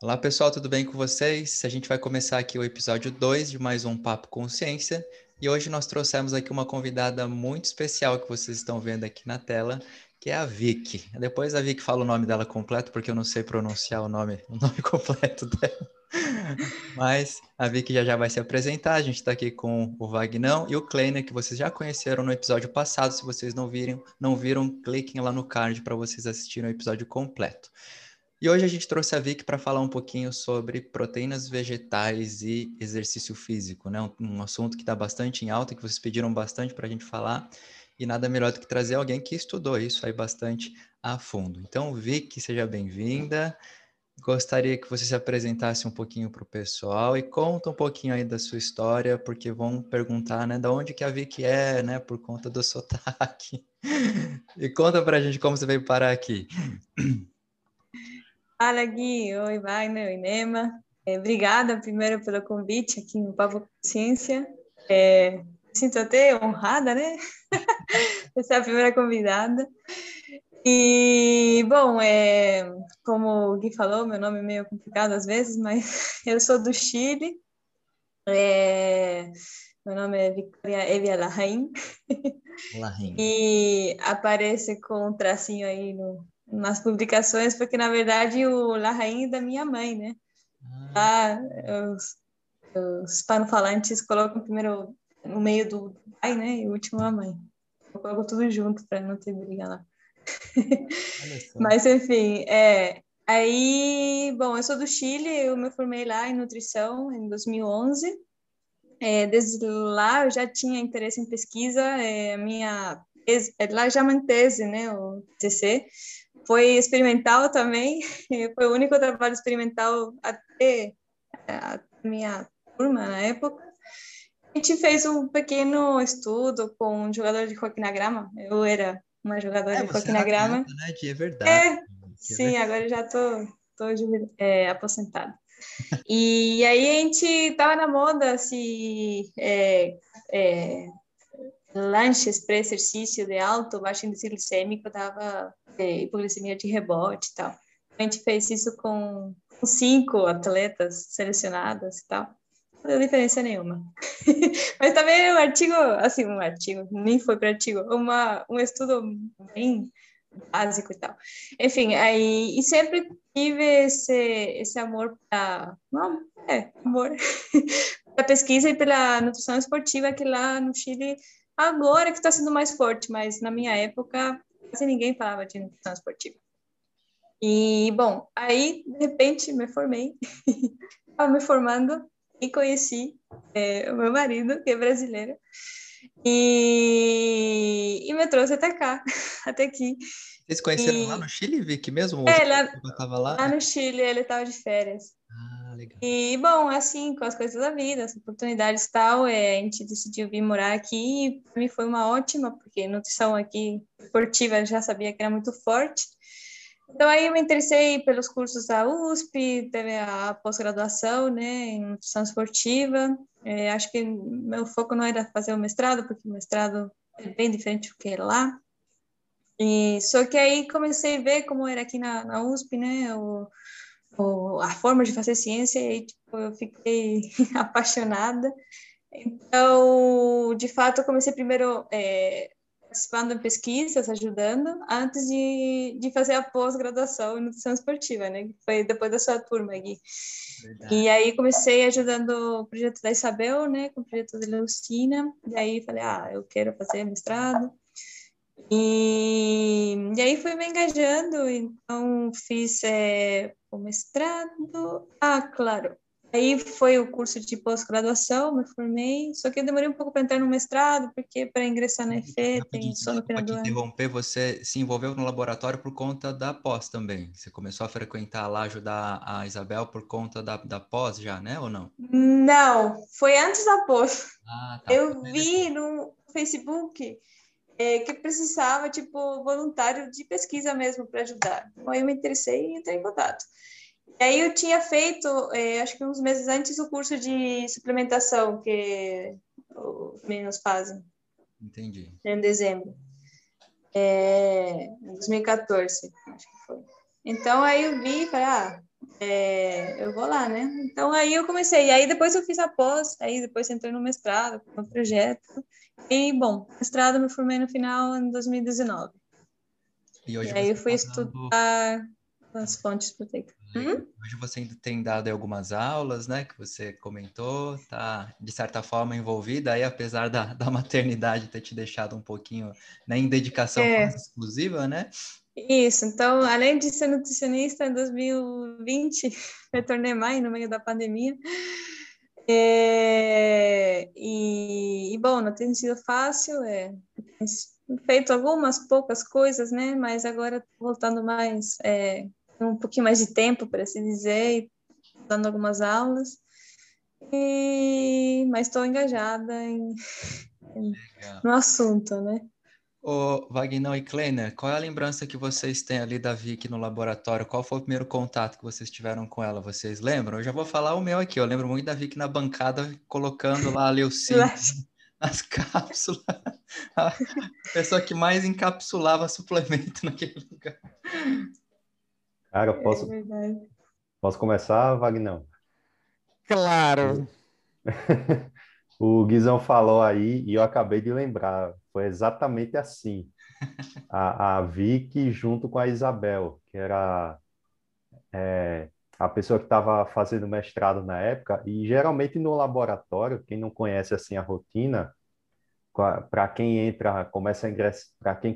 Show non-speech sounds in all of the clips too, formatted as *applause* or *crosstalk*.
Olá pessoal, tudo bem com vocês? A gente vai começar aqui o episódio 2 de mais um Papo Consciência e hoje nós trouxemos aqui uma convidada muito especial que vocês estão vendo aqui na tela, que é a Vicky. Depois a Vicky fala o nome dela completo, porque eu não sei pronunciar o nome, o nome *laughs* completo dela. Mas a Vicky já já vai se apresentar. A gente está aqui com o Vagnão e o Kleiner, que vocês já conheceram no episódio passado. Se vocês não viram, não viram, cliquem lá no card para vocês assistirem o episódio completo. E hoje a gente trouxe a Vicky para falar um pouquinho sobre proteínas vegetais e exercício físico, né? Um, assunto que está bastante em alta, que vocês pediram bastante para a gente falar, e nada melhor do que trazer alguém que estudou isso aí bastante a fundo. Então, Vicky, seja bem-vinda. Gostaria que você se apresentasse um pouquinho para o pessoal e conta um pouquinho aí da sua história, porque vão perguntar, né, da onde que a Vicky é, né, por conta do *laughs* sotaque. E conta para a gente como você veio parar aqui. Fala, Gui. Oi, Wagner. Oi, Nema. É, obrigada, primeiro, pelo convite aqui no Papo Consciência. É, sinto até honrada, né? *laughs* Essa é a primeira convidada. E, bom, é, como o Gui falou, meu nome é meio complicado às vezes, mas *laughs* eu sou do Chile. É, meu nome é Victoria Evia Larraín. Larraín. *laughs* E aparece com um tracinho aí no, nas publicações, porque na verdade o La Rainha é da minha mãe, né? Ah. os, os hispanofalantes colocam primeiro no meio do pai, né? E o último a mãe. Eu coloco tudo junto para não ter briga lá. *laughs* Mas enfim, é. Aí, bom, eu sou do Chile, eu me formei lá em nutrição em 2011. É, desde lá eu já tinha interesse em pesquisa, é, minha lá já uma tese, né, o TCC, foi experimental também, *laughs* foi o único trabalho experimental até a minha turma na época. A gente fez um pequeno estudo com um jogador de hockey na grama. Eu era uma jogadora é, de hockey na grama. Né? De verdade. É, sim, agora já tô, tô é, aposentada. e aí a gente tava na moda se é, é, lanches para exercício de alto, baixo índice glicêmico dava é, hipoglicemia de rebote e tal. A gente fez isso com, cinco atletas selecionadas e tal. Não deu diferença nenhuma. *laughs* Mas também um artigo, assim, um artigo, nem foi para artigo, uma, um estudo bem básico e tal. Enfim, aí, e sempre tive esse, esse amor para, é, amor, *laughs* pela pesquisa e pela nutrição esportiva, que lá no Chile Agora que está sendo mais forte, mas na minha época quase ninguém falava de nutrição esportiva. E, bom, aí, de repente, me formei. *laughs* Estava me formando e conheci é, o meu marido, que é brasileiro. E, e me trouxe até cá, *laughs* até aqui. Vocês conheceram e... lá no Chile, Vicky, mesmo? É, lá, lá? lá no Chile, ele estava de férias. Ah legal. E, bom, assim, com as coisas da vida, as oportunidades e tal, é, a gente decidiu vir morar aqui e para mim foi uma ótima, porque nutrição aqui esportiva já sabia que era muito forte. Então, aí eu me interessei pelos cursos da USP, teve a pós-graduação, né, em nutrição esportiva. É, acho que meu foco não era fazer o mestrado, porque o mestrado é bem diferente do que é lá. E, só que aí comecei a ver como era aqui na, na USP, né, o, a forma de fazer ciência e tipo, eu fiquei *laughs* apaixonada. Então, de fato, eu comecei primeiro é, participando de pesquisas, ajudando, antes de, de fazer a pós-graduação em nutrição esportiva, né? Foi depois da sua turma aqui. Verdade. E aí comecei ajudando o projeto da Isabel, né? Com o projeto da Leucina. E aí falei, ah, eu quero fazer mestrado. E, e aí fui me engajando, então fiz é, o mestrado. Ah, claro. Aí foi o curso de pós-graduação, me formei, só que eu demorei um pouco para entrar no mestrado, porque para ingressar na EFE tem só no final do ano. interromper, você se envolveu no laboratório por conta da pós também. Você começou a frequentar lá, ajudar a Isabel por conta da, da pós já, né, ou não? Não, foi antes da pós. Ah, tá. Eu vi no Facebook é, que precisava, tipo, voluntário de pesquisa mesmo para ajudar. Então, eu me interessei e entrei em contato. E aí eu tinha feito, é, acho que uns meses antes, o curso de suplementação que os meninos fazem. Entendi. Em dezembro. É, em 2014, acho que foi. Então, aí eu vi e falei, ah, é, eu vou lá, né? Então aí eu comecei, aí depois eu fiz a pós, aí depois entrei no mestrado, no projeto, e bom, mestrado me formei no final em 2019. E, hoje e aí eu fui tá estudar as fontes proteicas. Uhum. Hoje você ainda tem dado algumas aulas, né, que você comentou, tá de certa forma envolvida aí, apesar da, da maternidade ter te deixado um pouquinho né, em dedicação é. exclusiva, né? Isso, então, além de ser nutricionista, em 2020, *laughs* retornei mãe no meio da pandemia. É, e, e, bom, não tem sido fácil, é, feito algumas poucas coisas, né? Mas agora voltando mais, é, um pouquinho mais de tempo, para se dizer, dando algumas aulas. E, mas estou engajada em, em *laughs* no assunto, né? Ô, Wagner e Kleiner, qual é a lembrança que vocês têm ali da Vicky no laboratório? Qual foi o primeiro contato que vocês tiveram com ela? Vocês lembram? Eu já vou falar o meu aqui. Eu lembro muito da Vicky na bancada colocando lá a leucina *laughs* nas cápsulas. A pessoa que mais encapsulava suplemento naquele lugar. Cara, eu posso, é posso começar, Wagner? Claro. *laughs* o Guizão falou aí e eu acabei de lembrar. Foi exatamente assim. A, a Vicky junto com a Isabel, que era é, a pessoa que estava fazendo mestrado na época, e geralmente no laboratório, quem não conhece assim a rotina, para quem entra, começa a ingressar, para quem,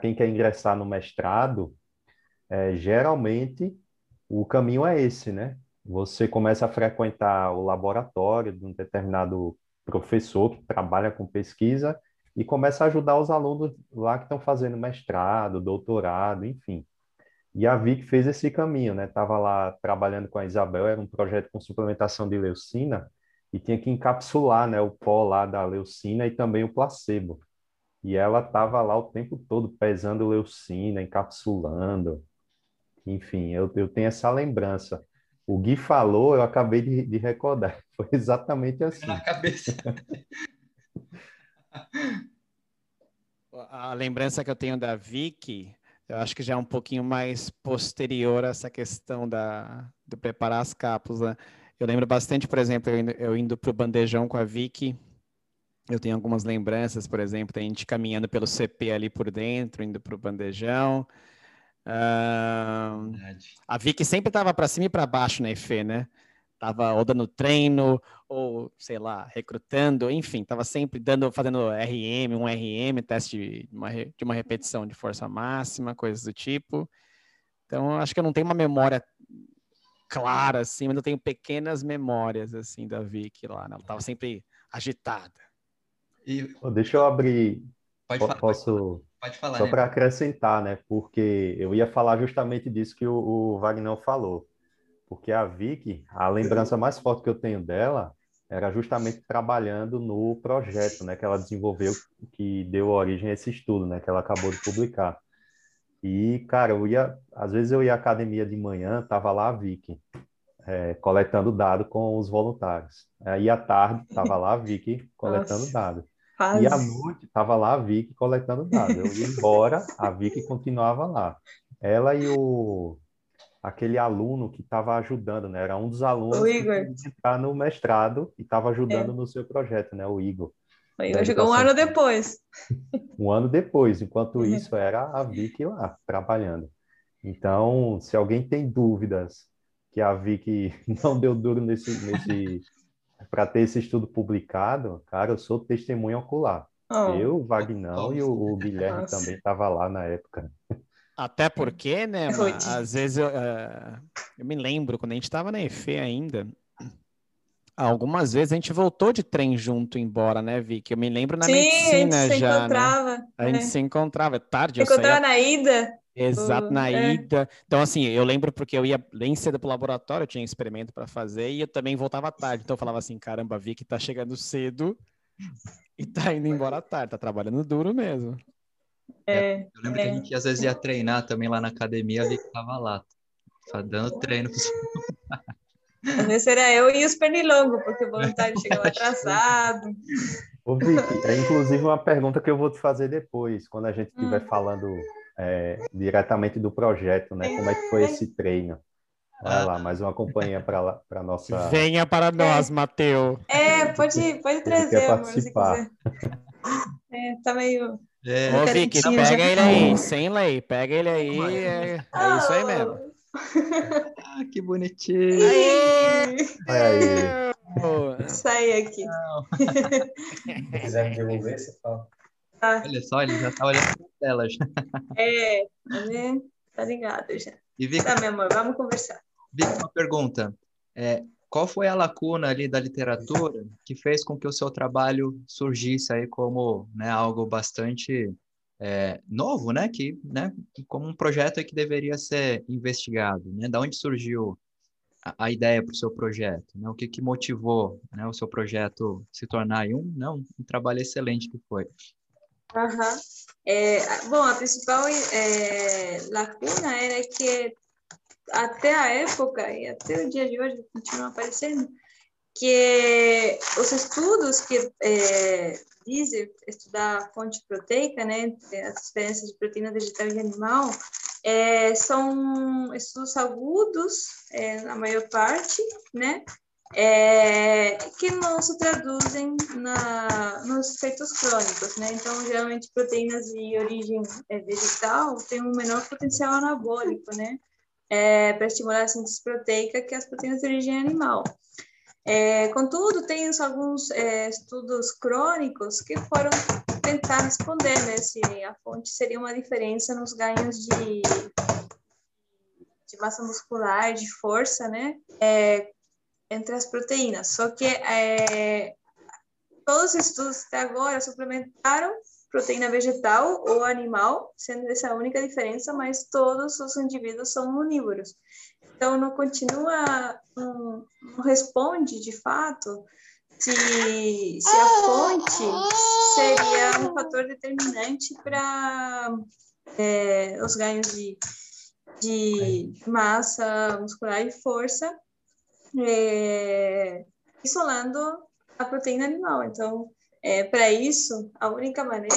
quem quer ingressar no mestrado, é, geralmente o caminho é esse, né? Você começa a frequentar o laboratório de um determinado professor que trabalha com pesquisa e começa a ajudar os alunos lá que estão fazendo mestrado, doutorado, enfim. E a Vic fez esse caminho, né? Estava lá trabalhando com a Isabel, era um projeto com suplementação de leucina e tinha que encapsular, né, o pó lá da leucina e também o placebo. E ela estava lá o tempo todo pesando leucina, encapsulando. Enfim, eu, eu tenho essa lembrança. O Gui falou, eu acabei de, de recordar. *laughs* Foi exatamente assim. Na cabeça. A lembrança que eu tenho da Vicky, eu acho que já é um pouquinho mais posterior a essa questão da, de preparar as cápsulas. Né? Eu lembro bastante, por exemplo, eu indo, eu indo para o bandejão com a Vicky, eu tenho algumas lembranças, por exemplo, a gente caminhando pelo CP ali por dentro, indo para o bandejão. Uh, a Vicky sempre estava para cima e para baixo na EFE, né? Tava ou dando treino, ou sei lá, recrutando, enfim, estava sempre dando, fazendo RM, um RM, teste de uma, de uma repetição de força máxima, coisas do tipo. Então, acho que eu não tenho uma memória clara, assim, mas eu tenho pequenas memórias, assim, da Vicky lá, né? Ela estava sempre agitada. E... Deixa eu abrir. Pode falar. Posso Pode falar. Só né? para acrescentar, né? Porque eu ia falar justamente disso que o, o Wagner falou. Porque a Vicky, a lembrança mais forte que eu tenho dela era justamente trabalhando no projeto, né, que ela desenvolveu, que deu origem a esse estudo, né, que ela acabou de publicar. E, cara, eu ia, às vezes eu ia à academia de manhã, tava lá a Vicky, é, coletando dado com os voluntários. Aí à tarde tava lá a Vicky *laughs* coletando dado. Quase. E à noite estava lá a Vicky coletando dados. Eu ia embora, a Vicky continuava lá. Ela e o aquele aluno que estava ajudando, né? Era um dos alunos o Igor. que entrar no mestrado e estava ajudando é. no seu projeto, né? O Igor. O Igor chegou um ano depois. *laughs* Um ano depois, enquanto isso era a Vicky lá trabalhando. Então, se alguém tem dúvidas que a Vicky *laughs* não deu duro nesse, nesse *laughs* para ter esse estudo publicado, cara, eu sou testemunha ocular. Oh. Eu, o Vagnão oh. e o, o Guilherme Nossa. também estavam lá na época. Até porque, né, às vezes eu, uh, eu, me lembro, quando a gente estava na EFE ainda, algumas vezes a gente voltou de trem junto embora, né, Vicky? Eu me lembro na Sim, medicina a gente já. Se né? encontrava, né? A gente é. se encontrava. Tarde, se encontrava saía... na ida. Exato, na é. ida. Então, assim, eu lembro porque eu ia bem cedo pro laboratório, eu tinha experimento para fazer e eu também voltava tarde. Então, eu falava assim: caramba, vi que tá chegando cedo e tá indo embora tarde, tá trabalhando duro mesmo. É, eu lembro é. que a gente às vezes ia treinar também lá na academia, vi que tava lá, tá dando treino. *laughs* Às vezes era eu e os pernilongos, porque o voluntário chegava *laughs* atrasado. Ô, Vicky, é inclusive uma pergunta que eu vou te fazer depois, quando a gente estiver hum. falando é, diretamente do projeto, né? Como é que foi esse treino? Vai lá, mais uma companhia para a nossa. Venha para nós, Mateu. É, pode, pode trazer, quer amor, se participar. quiser. É, tá meio. É, Ô, Vicky, pega ele aí, sem lei. Pega ele aí. É, é isso aí mesmo. *laughs* ah, que bonitinho. Aê! Aí. Ô, Sai aqui. Se quiser me devolver, você fala. Olha só, ele já tá olhando pra tela já. É, né? Tá ligado já. E Vicky, Tá, meu amor, vamos conversar. Vicky, uma pergunta. É, qual foi a lacuna ali da literatura que fez com que o seu trabalho surgisse aí como né, algo bastante é, novo, né? Que, né? Como um projeto que deveria ser investigado, né? Da onde surgiu a, a ideia para o seu projeto? Né? O que, que motivou né, o seu projeto se tornar um, não, um trabalho excelente que foi? Aham. É, bom, a principal é, lacuna era que até a época e até o dia de hoje continua aparecendo que os estudos que é, dizem estudar a fonte proteica, né, as diferenças de proteína vegetal e animal, é, são estudos agudos, é, na maior parte, né, é, que não se traduzem na, nos efeitos crônicos, né? Então, geralmente, proteínas de origem é, vegetal têm um menor potencial anabólico, né? É, para estimular a síntese proteica que as proteínas de origem animal. É, contudo, tem alguns é, estudos crônicos que foram tentar responder né, se a fonte seria uma diferença nos ganhos de, de massa muscular, de força, né? É, entre as proteínas. Só que é, todos os estudos até agora suplementaram proteína vegetal ou animal, sendo essa a única diferença, mas todos os indivíduos são onívoros. Então, não continua, não, não responde de fato se, se a fonte seria um fator determinante para é, os ganhos de, de massa muscular e força é, isolando a proteína animal. Então, é, para isso, a única maneira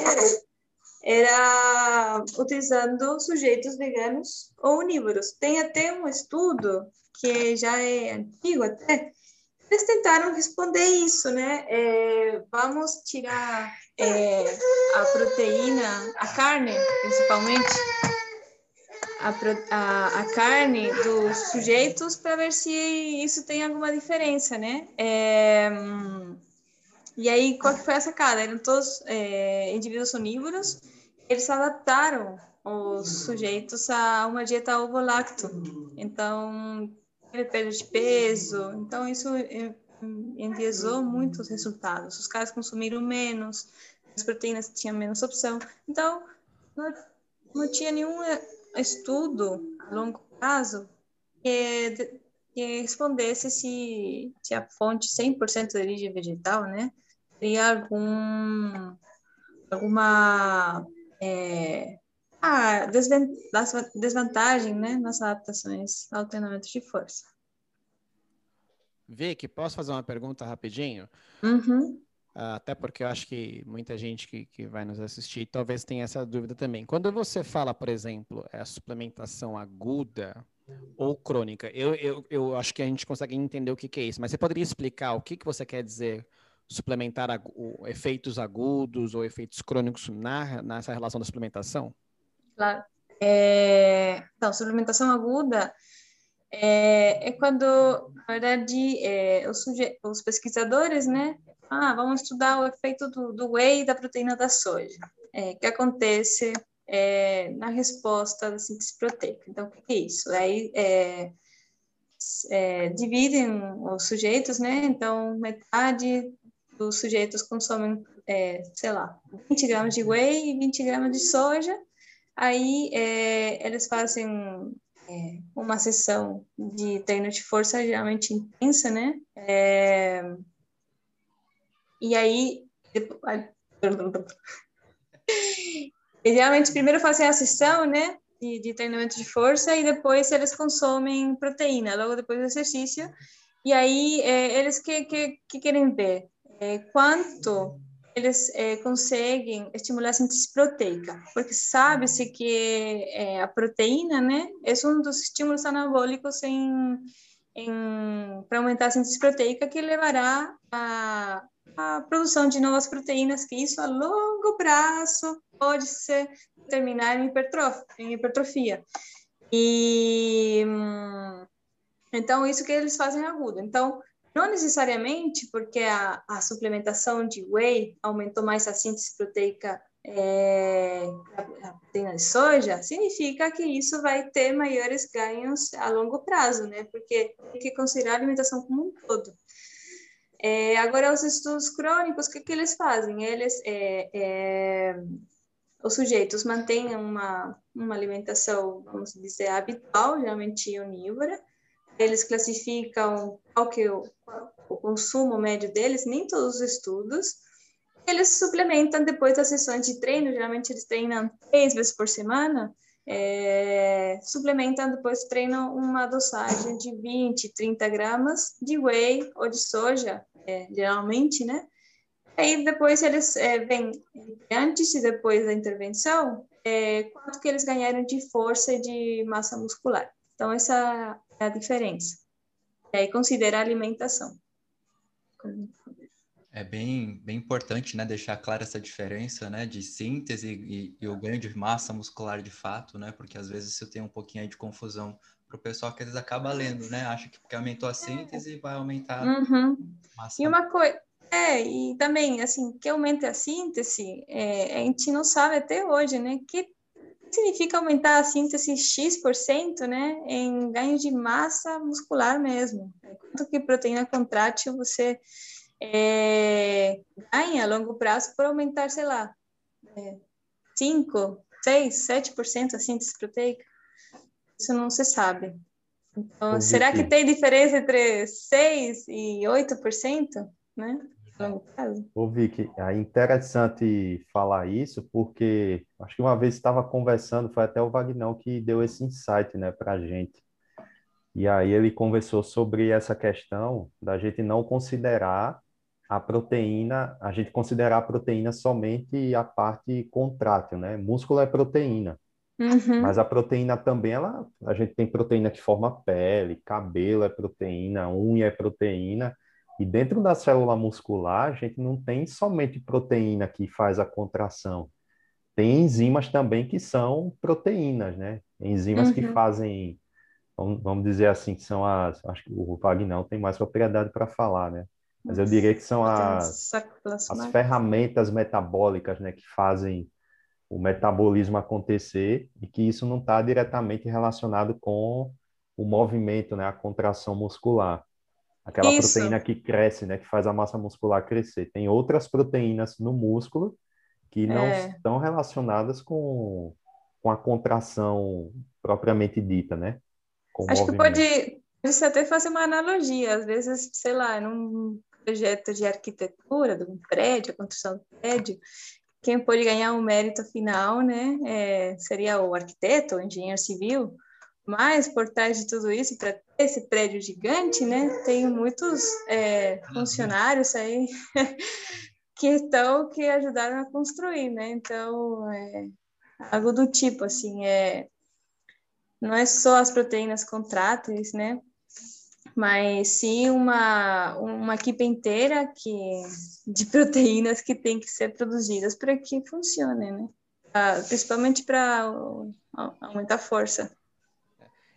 era utilizando sujeitos veganos ou onívoros. Tem até um estudo que já é antigo até, eles tentaram responder isso, né? É, vamos tirar é, a proteína, a carne, principalmente, a, a, a carne dos sujeitos para ver se isso tem alguma diferença, né? É, hum, e aí, qual que foi a sacada? Eram todos é, indivíduos onívoros, eles adaptaram os sujeitos a uma dieta ovo-lacto. Então, teve perda de peso, então isso é, enviesou muito os resultados. Os caras consumiram menos, as proteínas tinham menos opção. Então, não, não tinha nenhum estudo a longo prazo que, que respondesse se, se a fonte 100% de origem vegetal, né, teria algum, alguma é, ah, desvantagem, né, nas adaptações ao treinamento de força. Vicky, posso fazer uma pergunta rapidinho? Uhum. Ah, Até porque eu acho que muita gente que, que vai nos assistir talvez tenha essa dúvida também. Quando você fala, por exemplo, é a suplementação aguda ou crônica, eu, eu, eu acho que a gente consegue entender o que, que é isso, mas você poderia explicar o que, que você quer dizer suplementar efeitos agudos ou efeitos crônicos na, nessa relação da suplementação? Claro. É, então, suplementação aguda é, é quando, na verdade, é, os, os pesquisadores, né, ah, vamos estudar o efeito do, do whey da proteína da soja, é, que acontece é, na resposta da síntese proteica. Então, o que é isso? Aí, é, é, dividem os sujeitos, né, então, metade dos sujeitos consomem, é, sei lá, 20 gramas de whey e 20 gramas de soja, Aí é, eles fazem é, uma sessão de treino de força geralmente intensa, né? É, e aí, e *laughs* geralmente primeiro fazem a sessão, né? De, de treinamento de força e depois eles consomem proteína, logo depois do exercício. E aí é, eles que, que, que querem ver é, quanto eles é, conseguem estimular a síntese proteica, porque sabe-se que é, a proteína, né, é um dos estímulos anabólicos em, em para aumentar a síntese proteica que levará a, a produção de novas proteínas, que isso a longo prazo pode se terminar em hipertrofia. Em hipertrofia. E então isso que eles fazem agudo. Então não necessariamente porque a, a suplementação de whey aumentou mais a síntese proteica é, proteína de soja, significa que isso vai ter maiores ganhos a longo prazo, né? Porque tem que considerar a alimentação como um todo. É, agora, os estudos crônicos, o que, que eles fazem? Eles, é, é, os sujeitos mantêm uma, uma alimentação, vamos dizer, habitual, geralmente onívora, eles classificam qual que é o, o consumo médio deles, nem todos os estudos. Eles suplementam depois das sessões de treino, geralmente eles treinam três vezes por semana, é, suplementam depois treinam uma dosagem de 20, 30 gramas de whey ou de soja, é, geralmente, né? Aí depois eles é, vêm antes e depois da intervenção, é, quanto que eles ganharam de força e de massa muscular. Então, essa é a diferença. E aí considera a alimentação. É bem, bem importante, né, deixar clara essa diferença, né, de síntese e, e, o ganho de massa muscular de fato, né, porque às vezes você tem um pouquinho aí de confusão para o pessoal que eles acaba lendo, né, acha que porque aumentou a síntese vai aumentar uhum. massa. E uma coisa, é, e também, assim, que aumenta a síntese, é, a gente não sabe até hoje, né, que significa aumentar a síntese X%, né, em ganho de massa muscular mesmo. Quanto que proteína contrátil você é, ganha a longo prazo por aumentar, sei lá, é, 5, 6, 7% a síntese proteica? Isso não se sabe. Então, será que tem diferença entre 6 e 8%, né? Ô, Vicky, é interessante falar isso, porque acho que uma vez estava conversando, foi até o Vagnão que deu esse insight, né, para a gente. E aí ele conversou sobre essa questão da gente não considerar a proteína, a gente considerar a proteína somente a parte contrátil, né? Músculo é proteína. Uhum. Mas a proteína também, ela, a gente tem proteína que forma pele, cabelo é proteína, unha é proteína. E dentro da célula muscular, a gente não tem somente proteína que faz a contração. Tem enzimas também que são proteínas, né? Enzimas uhum. que fazem, vamos dizer assim, que são as. Acho que o Vagnão tem mais propriedade para falar, né? Mas eu diria que são as, as ferramentas metabólicas, né, que fazem o metabolismo acontecer e que isso não está diretamente relacionado com o movimento, né, a contração muscular. Aquela Isso. proteína que cresce, né, que faz a massa muscular crescer. Tem outras proteínas no músculo que não é. estão relacionadas com, com a contração propriamente dita, né? Com Acho que pode, pode até fazer uma analogia. Às vezes, sei lá, num projeto de arquitetura, de um prédio, a construção do prédio, quem pode ganhar o um mérito final, né, é, seria o arquiteto, o engenheiro civil, mas por trás de tudo isso, para ter esse prédio gigante, né, tem muitos é, funcionários aí *laughs* que estão que ajudaram a construir, né? Então, é algo do tipo assim, é não é só as proteínas contráteis, né? Mas sim uma uma equipe inteira que de proteínas que tem que ser produzidas para que funcione, né? Ah, principalmente para aumentar a força.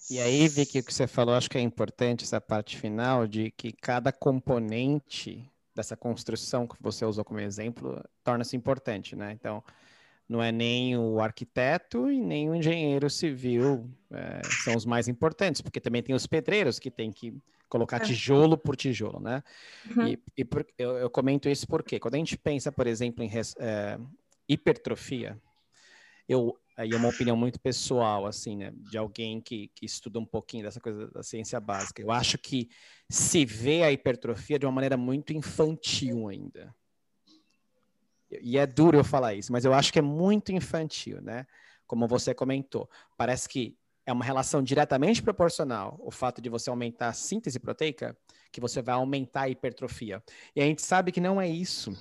E aí, Vicky, o que você falou, acho que é importante essa parte final de que cada componente dessa construção que você usou como exemplo torna-se importante, né? Então, não é nem o arquiteto e nem o engenheiro civil é, são os mais importantes, porque também tem os pedreiros que têm que colocar é. tijolo por tijolo, né? Uhum. E, e por, eu, eu, comento isso porque quando a gente pensa, por exemplo, em é, hipertrofia, eu aí é uma opinião muito pessoal, assim, né, de alguém que, que estuda um pouquinho dessa coisa da ciência básica. Eu acho que se vê a hipertrofia de uma maneira muito infantil ainda. E é duro eu falar isso, mas eu acho que é muito infantil, né? Como você comentou. Parece que é uma relação diretamente proporcional o fato de você aumentar a síntese proteica, que você vai aumentar a hipertrofia. E a gente sabe que não é isso.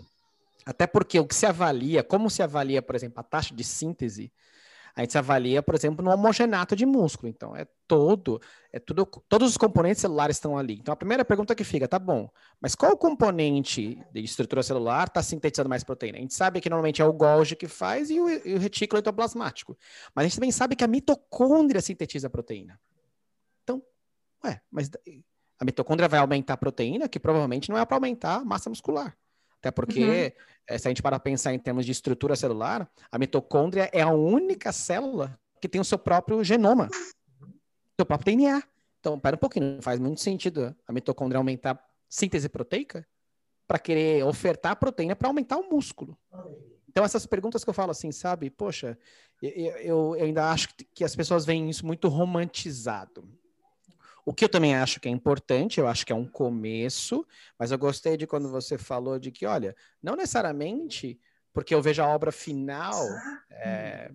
Até porque o que se avalia, como se avalia, por exemplo, a taxa de síntese, a gente se avalia, por exemplo, no homogenato de músculo. Então, é todo, é tudo, todos os componentes celulares estão ali. Então, a primeira pergunta que fica, tá bom, mas qual componente de estrutura celular está sintetizando mais proteína? A gente sabe que normalmente é o Golgi que faz e o, e o retículo endoplasmático. Mas a gente também sabe que a mitocôndria sintetiza proteína. Então, ué, mas a mitocôndria vai aumentar a proteína, que provavelmente não é para aumentar a massa muscular. Até porque, uhum. Eh, se a gente para pensar em termos de estrutura celular, a mitocôndria é a única célula que tem o seu próprio genoma, seu próprio DNA. Então, pera um pouquinho, não faz muito sentido a mitocôndria aumentar a síntese proteica para querer ofertar proteína para aumentar o músculo. Então, essas perguntas que eu falo assim, sabe? Poxa, eu, eu, eu ainda acho que as pessoas veem isso muito romantizado. O que eu também acho que é importante, eu acho que é um começo, mas eu gostei de quando você falou de que, olha, não necessariamente porque eu vejo a obra final é,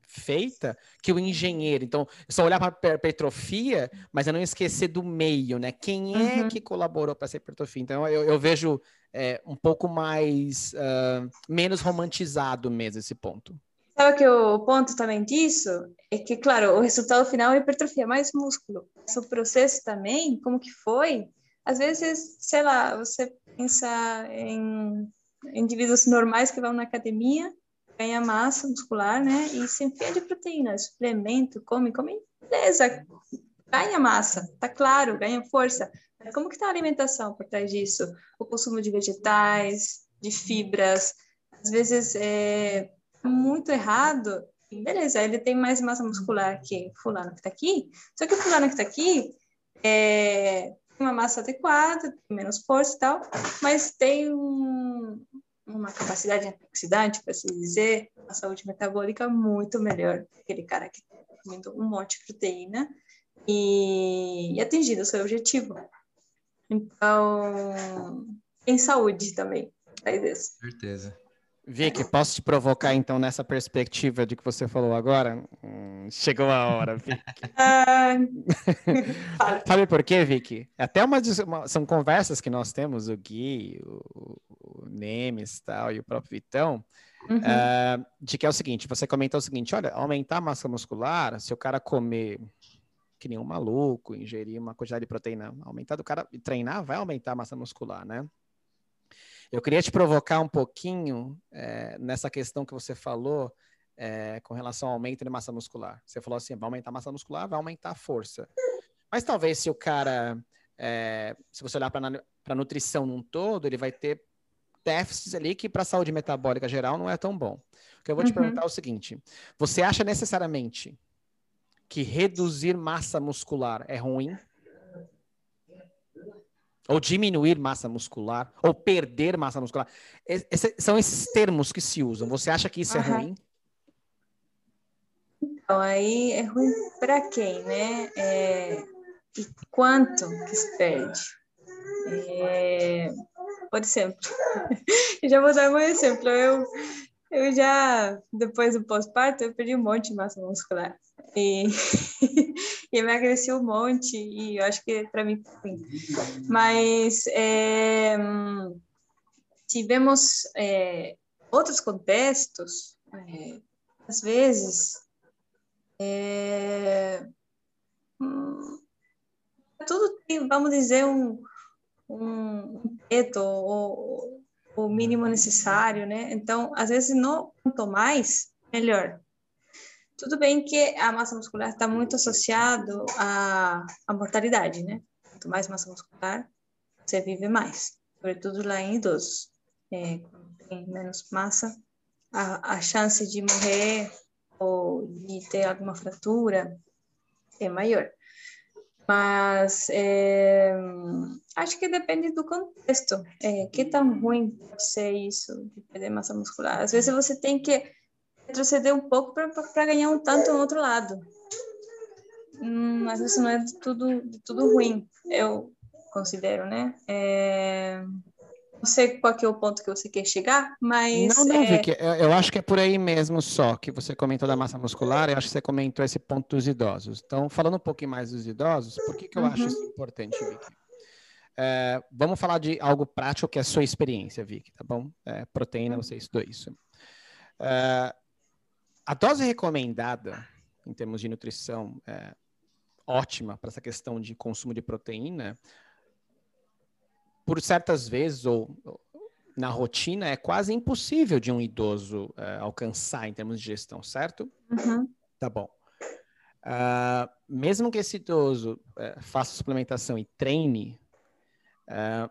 feita que o engenheiro. Então, só olhar para a hipertrofia, mas eu não esquecer do meio, né? Quem é uhum. que colaborou para essa hipertrofia? Então, eu, eu vejo é, um pouco mais uh, menos romantizado mesmo esse ponto. Sabe que o ponto também disso é que, claro, o resultado final é hipertrofia, mais músculo. Mas o processo também, como que foi? Às vezes, sei lá, você pensa em indivíduos normais que vão na academia, ganha massa muscular, né? E se enfia de proteína, suplemento, come, come, beleza, ganha massa, tá claro, ganha força. Mas como que tá a alimentação por trás disso? O consumo de vegetais, de fibras, às vezes é, muito errado, beleza, ele tem mais massa muscular que fulano que está aqui, só que o fulano que está aqui é, tem uma massa adequada, tem menos força e tal, mas tem um, uma capacidade antioxidante, para se dizer, uma saúde metabólica muito melhor que aquele cara que está comendo um monte de proteína e, e atingindo o seu objetivo. Então, tem saúde também, faz isso. Certeza. Vicky, posso te provocar então nessa perspectiva de que você falou agora? Hum, chegou a hora, Vicky. *laughs* Sabe por quê, Vicky? Até uma, uma, são conversas que nós temos, o Gui, o, o Nemes tal, e o próprio Vitão, uhum. uh, de que é o seguinte: você comentou o seguinte: olha, aumentar a massa muscular, se o cara comer que nem um maluco, ingerir uma quantidade de proteína aumentada, o cara treinar vai aumentar a massa muscular, né? Eu queria te provocar um pouquinho é, nessa questão que você falou é, com relação ao aumento de massa muscular. Você falou assim, vai aumentar a massa muscular, vai aumentar a força. Mas talvez se o cara, é, se você olhar para a nutrição num todo, ele vai ter déficits ali que para a saúde metabólica geral não é tão bom. O que eu vou te uhum. perguntar é o seguinte: você acha necessariamente que reduzir massa muscular é ruim? Ou diminuir massa muscular, ou perder massa muscular. Esse, são esses termos que se usam. Você acha que isso uhum. é ruim? Então, aí é ruim para quem, né? É, e quanto que se perde? É, por exemplo, *laughs* já vou dar um exemplo. Eu, eu já, depois do pós-parto, eu perdi um monte de massa muscular. E, *laughs* e emagreci um monte, e eu acho que para mim foi. Mas é, tivemos é, outros contextos, é, às vezes, é, hum, tudo tem, vamos dizer, um, um teto ou o mínimo necessário, né? Então, às vezes, não quanto mais, melhor. Tudo bem que a massa muscular está muito associado à, à mortalidade, né? Quanto mais massa muscular, você vive mais, sobretudo lá em idosos. É, tem menos massa, a, a chance de morrer ou de ter alguma fratura é maior. Mas é, acho que depende do contexto. É, que tão ruim pode ser isso de perder massa muscular? Às vezes você tem que retroceder um pouco para ganhar um tanto no outro lado. Hum, mas isso não é de tudo, de tudo ruim, eu considero, né? É... Não sei qual é o ponto que você quer chegar, mas... Não, não, é... Vicky, eu, eu, acho que é por aí mesmo só, que você comentou da massa muscular, eu acho que você comentou esse ponto dos idosos. Então, falando um pouquinho mais dos idosos, por que, que eu uhum. acho isso importante, Vicky? é, vamos falar de algo prático que é a sua experiência, Vicky, tá bom? É, proteína, você estudou isso. É, a dose recomendada, em termos de nutrição, é ótima para essa questão de consumo de proteína, por certas vezes, ou na rotina, é quase impossível de um idoso é, alcançar em termos de gestão, certo? Uhum. Tá bom. Uh, mesmo que esse idoso uh, faça suplementação e treine, uh,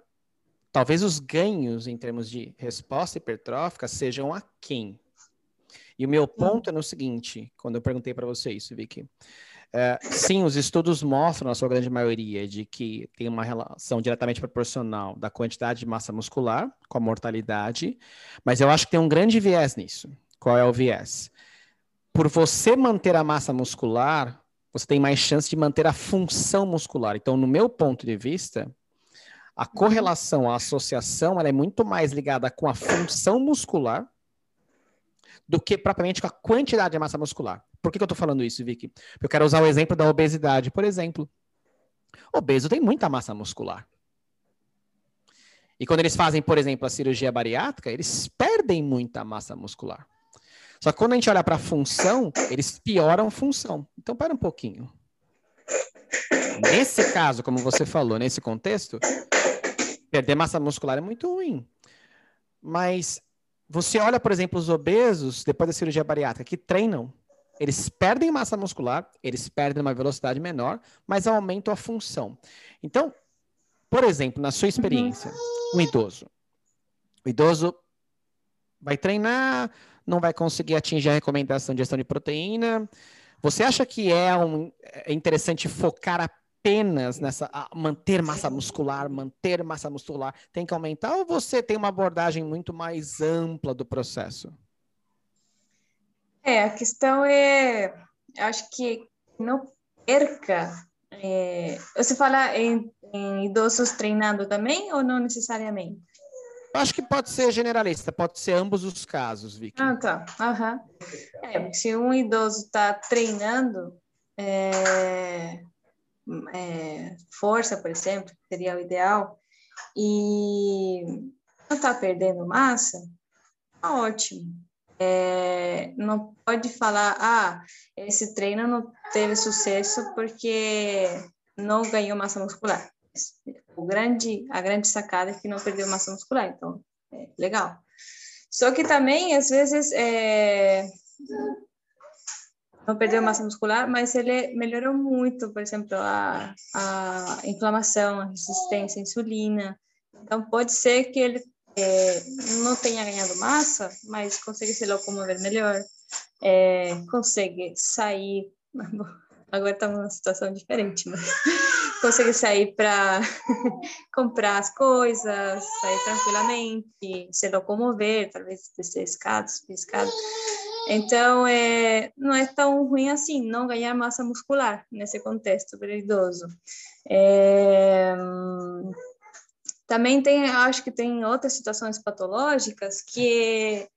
talvez os ganhos em termos de resposta hipertrófica sejam aquém. E o meu ponto é no seguinte, quando eu perguntei para você isso, Vicky. É, sim, os estudos mostram, na sua grande maioria, de que tem uma relação diretamente proporcional da quantidade de massa muscular com a mortalidade, mas eu acho que tem um grande viés nisso. Qual é o viés? Por você manter a massa muscular, você tem mais chance de manter a função muscular. Então, no meu ponto de vista, a correlação, a associação, ela é muito mais ligada com a função muscular do que propriamente com a quantidade de massa muscular. Por que, que eu estou falando isso, Vicky? Eu quero usar o exemplo da obesidade, por exemplo. Obeso tem muita massa muscular. E quando eles fazem, por exemplo, a cirurgia bariátrica, eles perdem muita massa muscular. Só que quando a gente olha para a função, eles pioram a função. Então, para um pouquinho. Nesse caso, como você falou, nesse contexto, perder massa muscular é muito ruim. Mas você olha, por exemplo, os obesos, depois da cirurgia bariátrica, que treinam, eles perdem massa muscular, eles perdem uma velocidade menor, mas aumentam a função. Então, por exemplo, na sua experiência, uhum. um idoso. O idoso vai treinar, não vai conseguir atingir a recomendação de gestão de proteína. Você acha que é, um, é interessante focar apenas nessa manter massa muscular, manter massa muscular, tem que aumentar ou você tem uma abordagem muito mais ampla do processo? É, a questão é, acho que não perca. É, você fala em, em idosos treinando também ou não necessariamente? Acho que pode ser generalista, pode ser ambos os casos, Vicky. Ah, tá. Uhum. É, se um idoso está treinando, é, é, força, por exemplo, seria o ideal, e não está perdendo massa, tá ótimo. É, não pode falar, ah, esse treino não teve sucesso porque não ganhou massa muscular. O grande, a grande sacada é que não perdeu massa muscular, então, é legal. Só que também, às vezes, é, não perdeu massa muscular, mas ele melhorou muito, por exemplo, a, a inflamação, a resistência à insulina. Então, pode ser que ele é, não tenha ganhado massa, mas consegue se locomover melhor, é, consegue sair. *laughs* Agora está numa situação diferente, mas *laughs* consegue sair para *laughs* comprar as coisas, sair tranquilamente, se locomover, talvez descer escadas, subir. Então, é, não é tão ruim assim não ganhar massa muscular nesse contexto para idoso. É, também tem, acho que tem outras situações patológicas que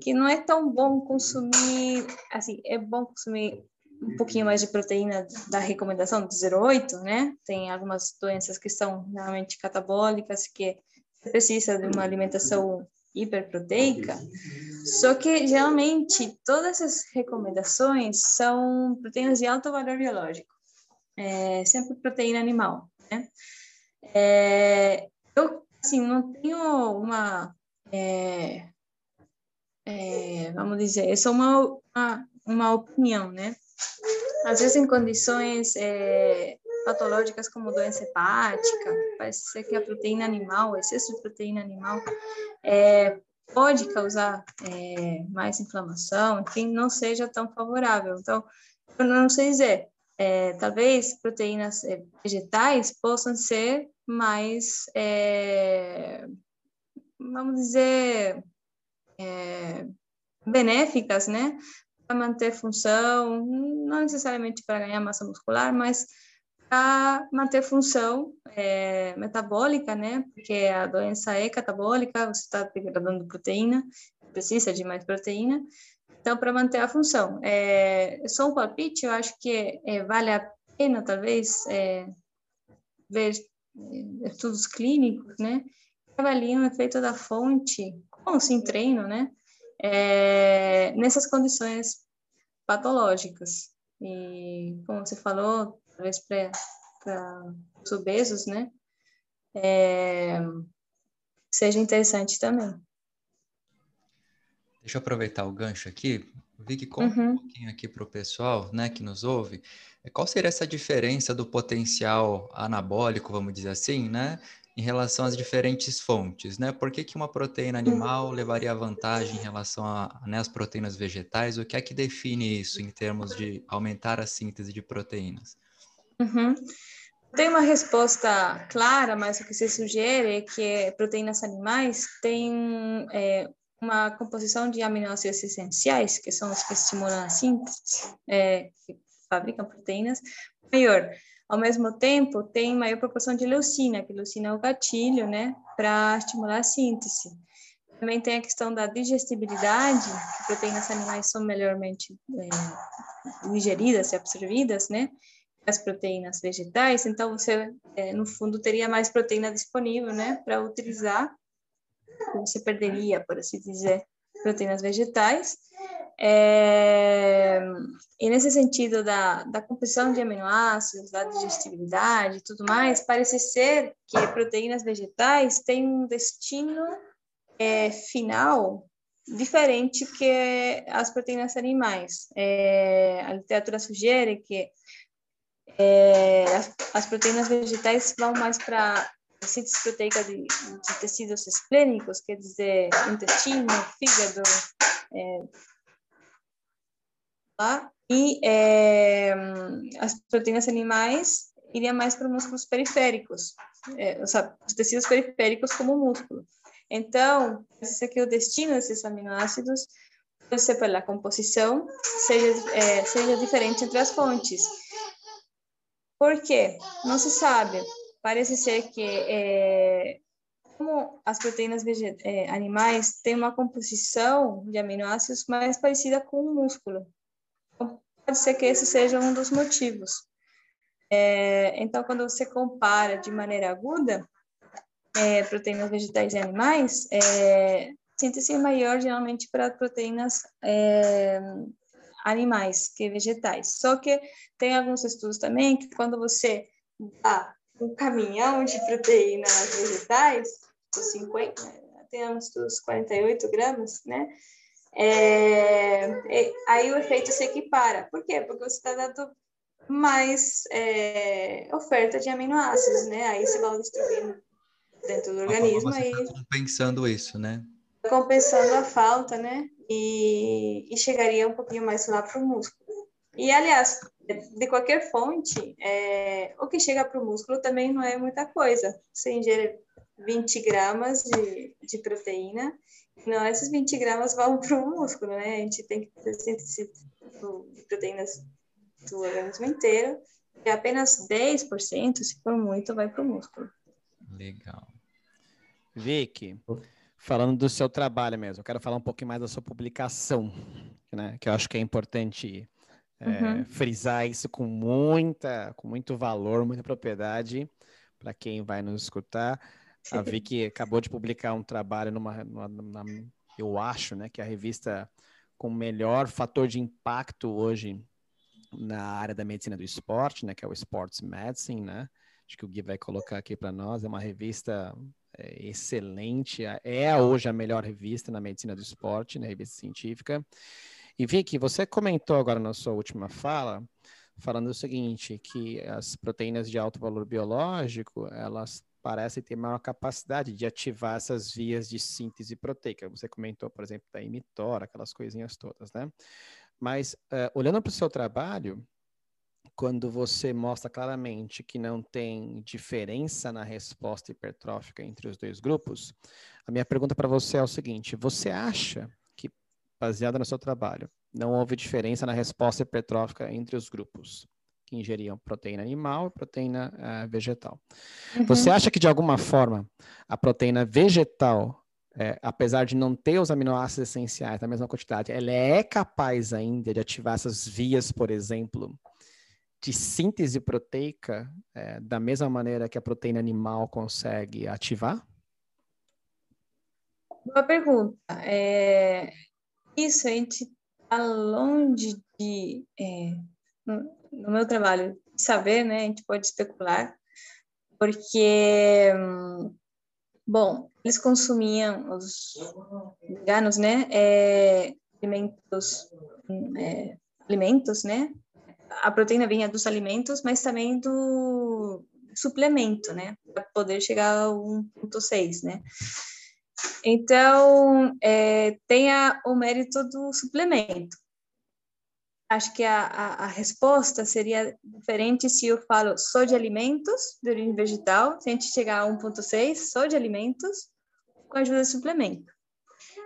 que não é tão bom consumir, assim, é bom consumir um pouquinho mais de proteína da recomendação do 0,8, né? Tem algumas doenças que são realmente catabólicas que precisa de uma alimentação hiperproteica. Só que geralmente todas essas recomendações são proteínas de alto valor biológico, é, sempre proteína animal, né? É, eu assim não tenho uma é, é, vamos dizer, é só uma, uma, uma opinião, né? Às vezes em condições é, patológicas como doença hepática, parece ser que a proteína animal, o excesso de proteína animal, é, pode causar é, mais inflamação, enfim, não seja tão favorável. Então, eu não sei dizer, é, talvez proteínas é, vegetais possam ser mais, é, vamos dizer, é, benéficas, né? Para manter função, não necessariamente para ganhar massa muscular, mas para manter função é, metabólica, né? Porque a doença é catabólica, você está degradando proteína, precisa de mais proteína. Então, para manter a função. É, só um palpite, eu acho que é, vale a pena, talvez, é, ver é, estudos clínicos, né, avaliam o efeito da fonte com sim treino, né, é, nessas condições patológicas. E, como você falou, talvez para os obesos, né, é, seja interessante também. Deixa eu aproveitar o gancho aqui. Vi que conta uhum. um pouquinho aqui para o pessoal, né, que nos ouve. Qual seria essa diferença do potencial anabólico, vamos dizer assim, né, em relação às diferentes fontes, né? Por que, que uma proteína animal levaria vantagem em relação às né, proteínas vegetais? O que é que define isso em termos de aumentar a síntese de proteínas? Uhum. Tem uma resposta clara, mas o que se sugere é que proteínas animais têm é, uma composição de aminoácidos essenciais, que são os que estimulam a síntese, é, que fabricam proteínas, maior. Ao mesmo tempo, tem maior proporção de leucina, que leucina é o gatilho, né, para estimular a síntese. Também tem a questão da digestibilidade, que proteínas animais são melhormente é, digeridas e absorvidas, né, as proteínas vegetais, então você, é, no fundo, teria mais proteína disponível, né, para utilizar, você perderia, por assim dizer, proteínas vegetais. É, e nesse sentido da, da composição de aminoácidos, da digestibilidade e tudo mais, parece ser que proteínas vegetais têm um destino é, final diferente que as proteínas animais. É, a literatura sugere que é, as, as, proteínas vegetais vão mais para síntese proteica de, de, tecidos esplênicos, quer dizer, intestino, fígado, é, tá? e é, as proteínas animais iriam mais para músculos periféricos, é, os tecidos periféricos como músculo. Então, esse aqui é o destino desses aminoácidos, ser pela composição, seja, é, seja diferente entre as fontes. Por quê? Não se sabe. Parece ser que é, como as proteínas é, animais têm uma composição de aminoácidos mais parecida com o músculo. Então, pode ser que esse seja um dos motivos. É, então, quando você compara de maneira aguda é, proteínas vegetais e animais, é, síntese maior geralmente para proteínas é, animais que vegetais. Só que tem alguns estudos também que quando você dá um caminhão de proteínas vegetais, 50, tem uns estudos 48 gramas, né? É, é, aí o efeito se equipara. Por quê? Porque você está dando mais é, oferta de aminoácidos, né? Aí você vai distribuindo dentro do organismo. Você aí... Tá compensando isso, né? Compensando a falta, né? e, e chegaria um pouquinho mais lá para o músculo. E, aliás, de qualquer fonte, é, o que chega para o músculo também não é muita coisa. Você ingere 20 gramas de, de proteína, não esses 20 gramas vão para o músculo, né? A gente tem que ter síntese de proteínas do organismo inteiro, e apenas 10%, se for muito, vai para o músculo. Legal. Vicky, falando do seu trabalho mesmo, eu quero falar um pouquinho mais da sua publicação, né? Que eu acho que é importante é, uhum. frisar isso com muita, com muito valor, muita propriedade para quem vai nos escutar. A Vicky acabou de publicar um trabalho numa, numa, numa, eu acho, né, que é a revista com melhor fator de impacto hoje na área da medicina do esporte, né, que é o Sports Medicine, né? Acho que o Gui vai colocar aqui para nós. É uma revista é, excelente, é hoje a melhor revista na medicina do esporte, na revista científica. E Vicky, você comentou agora na sua última fala, falando o seguinte, que as proteínas de alto valor biológico, elas parecem ter maior capacidade de ativar essas vias de síntese proteica. Você comentou, por exemplo, da imitora, aquelas coisinhas todas, né? Mas, uh, olhando para o seu trabalho, quando você mostra claramente que não tem diferença na resposta hipertrófica entre os dois grupos, a minha pergunta para você é o seguinte: você acha baseada no seu trabalho, não houve diferença na resposta hipertrófica entre os grupos que ingeriam proteína animal e proteína uh, vegetal? Uhum. Você acha que, de alguma forma, a proteína vegetal é, apesar de não ter os aminoácidos essenciais na mesma quantidade, ela é capaz ainda de ativar essas vias, por exemplo, de síntese proteica é, da mesma maneira que a proteína animal consegue ativar? Boa pergunta. É, isso a gente está longe de, é, no, meu trabalho, saber, né? A gente pode especular, porque, bom, eles consumiam, os veganos, né? É, alimentos, é, alimentos, né? A proteína vinha dos alimentos, mas também do suplemento, né? Para poder chegar a 1,6, né? Então, é, tem a, o mérito do suplemento. Acho que a, a, a, resposta seria diferente se eu falo só de alimentos, de origem vegetal, se a gente chegar a 1.6, só de alimentos, com a ajuda de suplemento.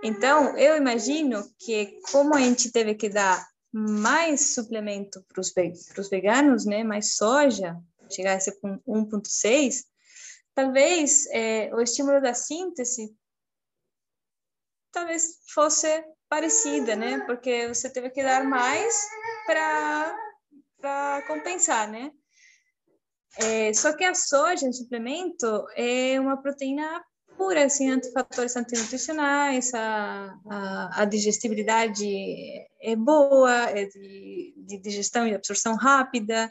Então, eu imagino que como a gente teve que dar mais suplemento para os veganos, né, mais soja, chegar a ser com 1.6, talvez é, o estímulo da síntese talvez fosse parecida, né? Porque você teve que dar mais para compensar, né? É, só que a soja, em suplemento, é uma proteína pura, assim, antifatores antinutricionais, a, a, a digestibilidade é boa, é de, de digestão e absorção rápida,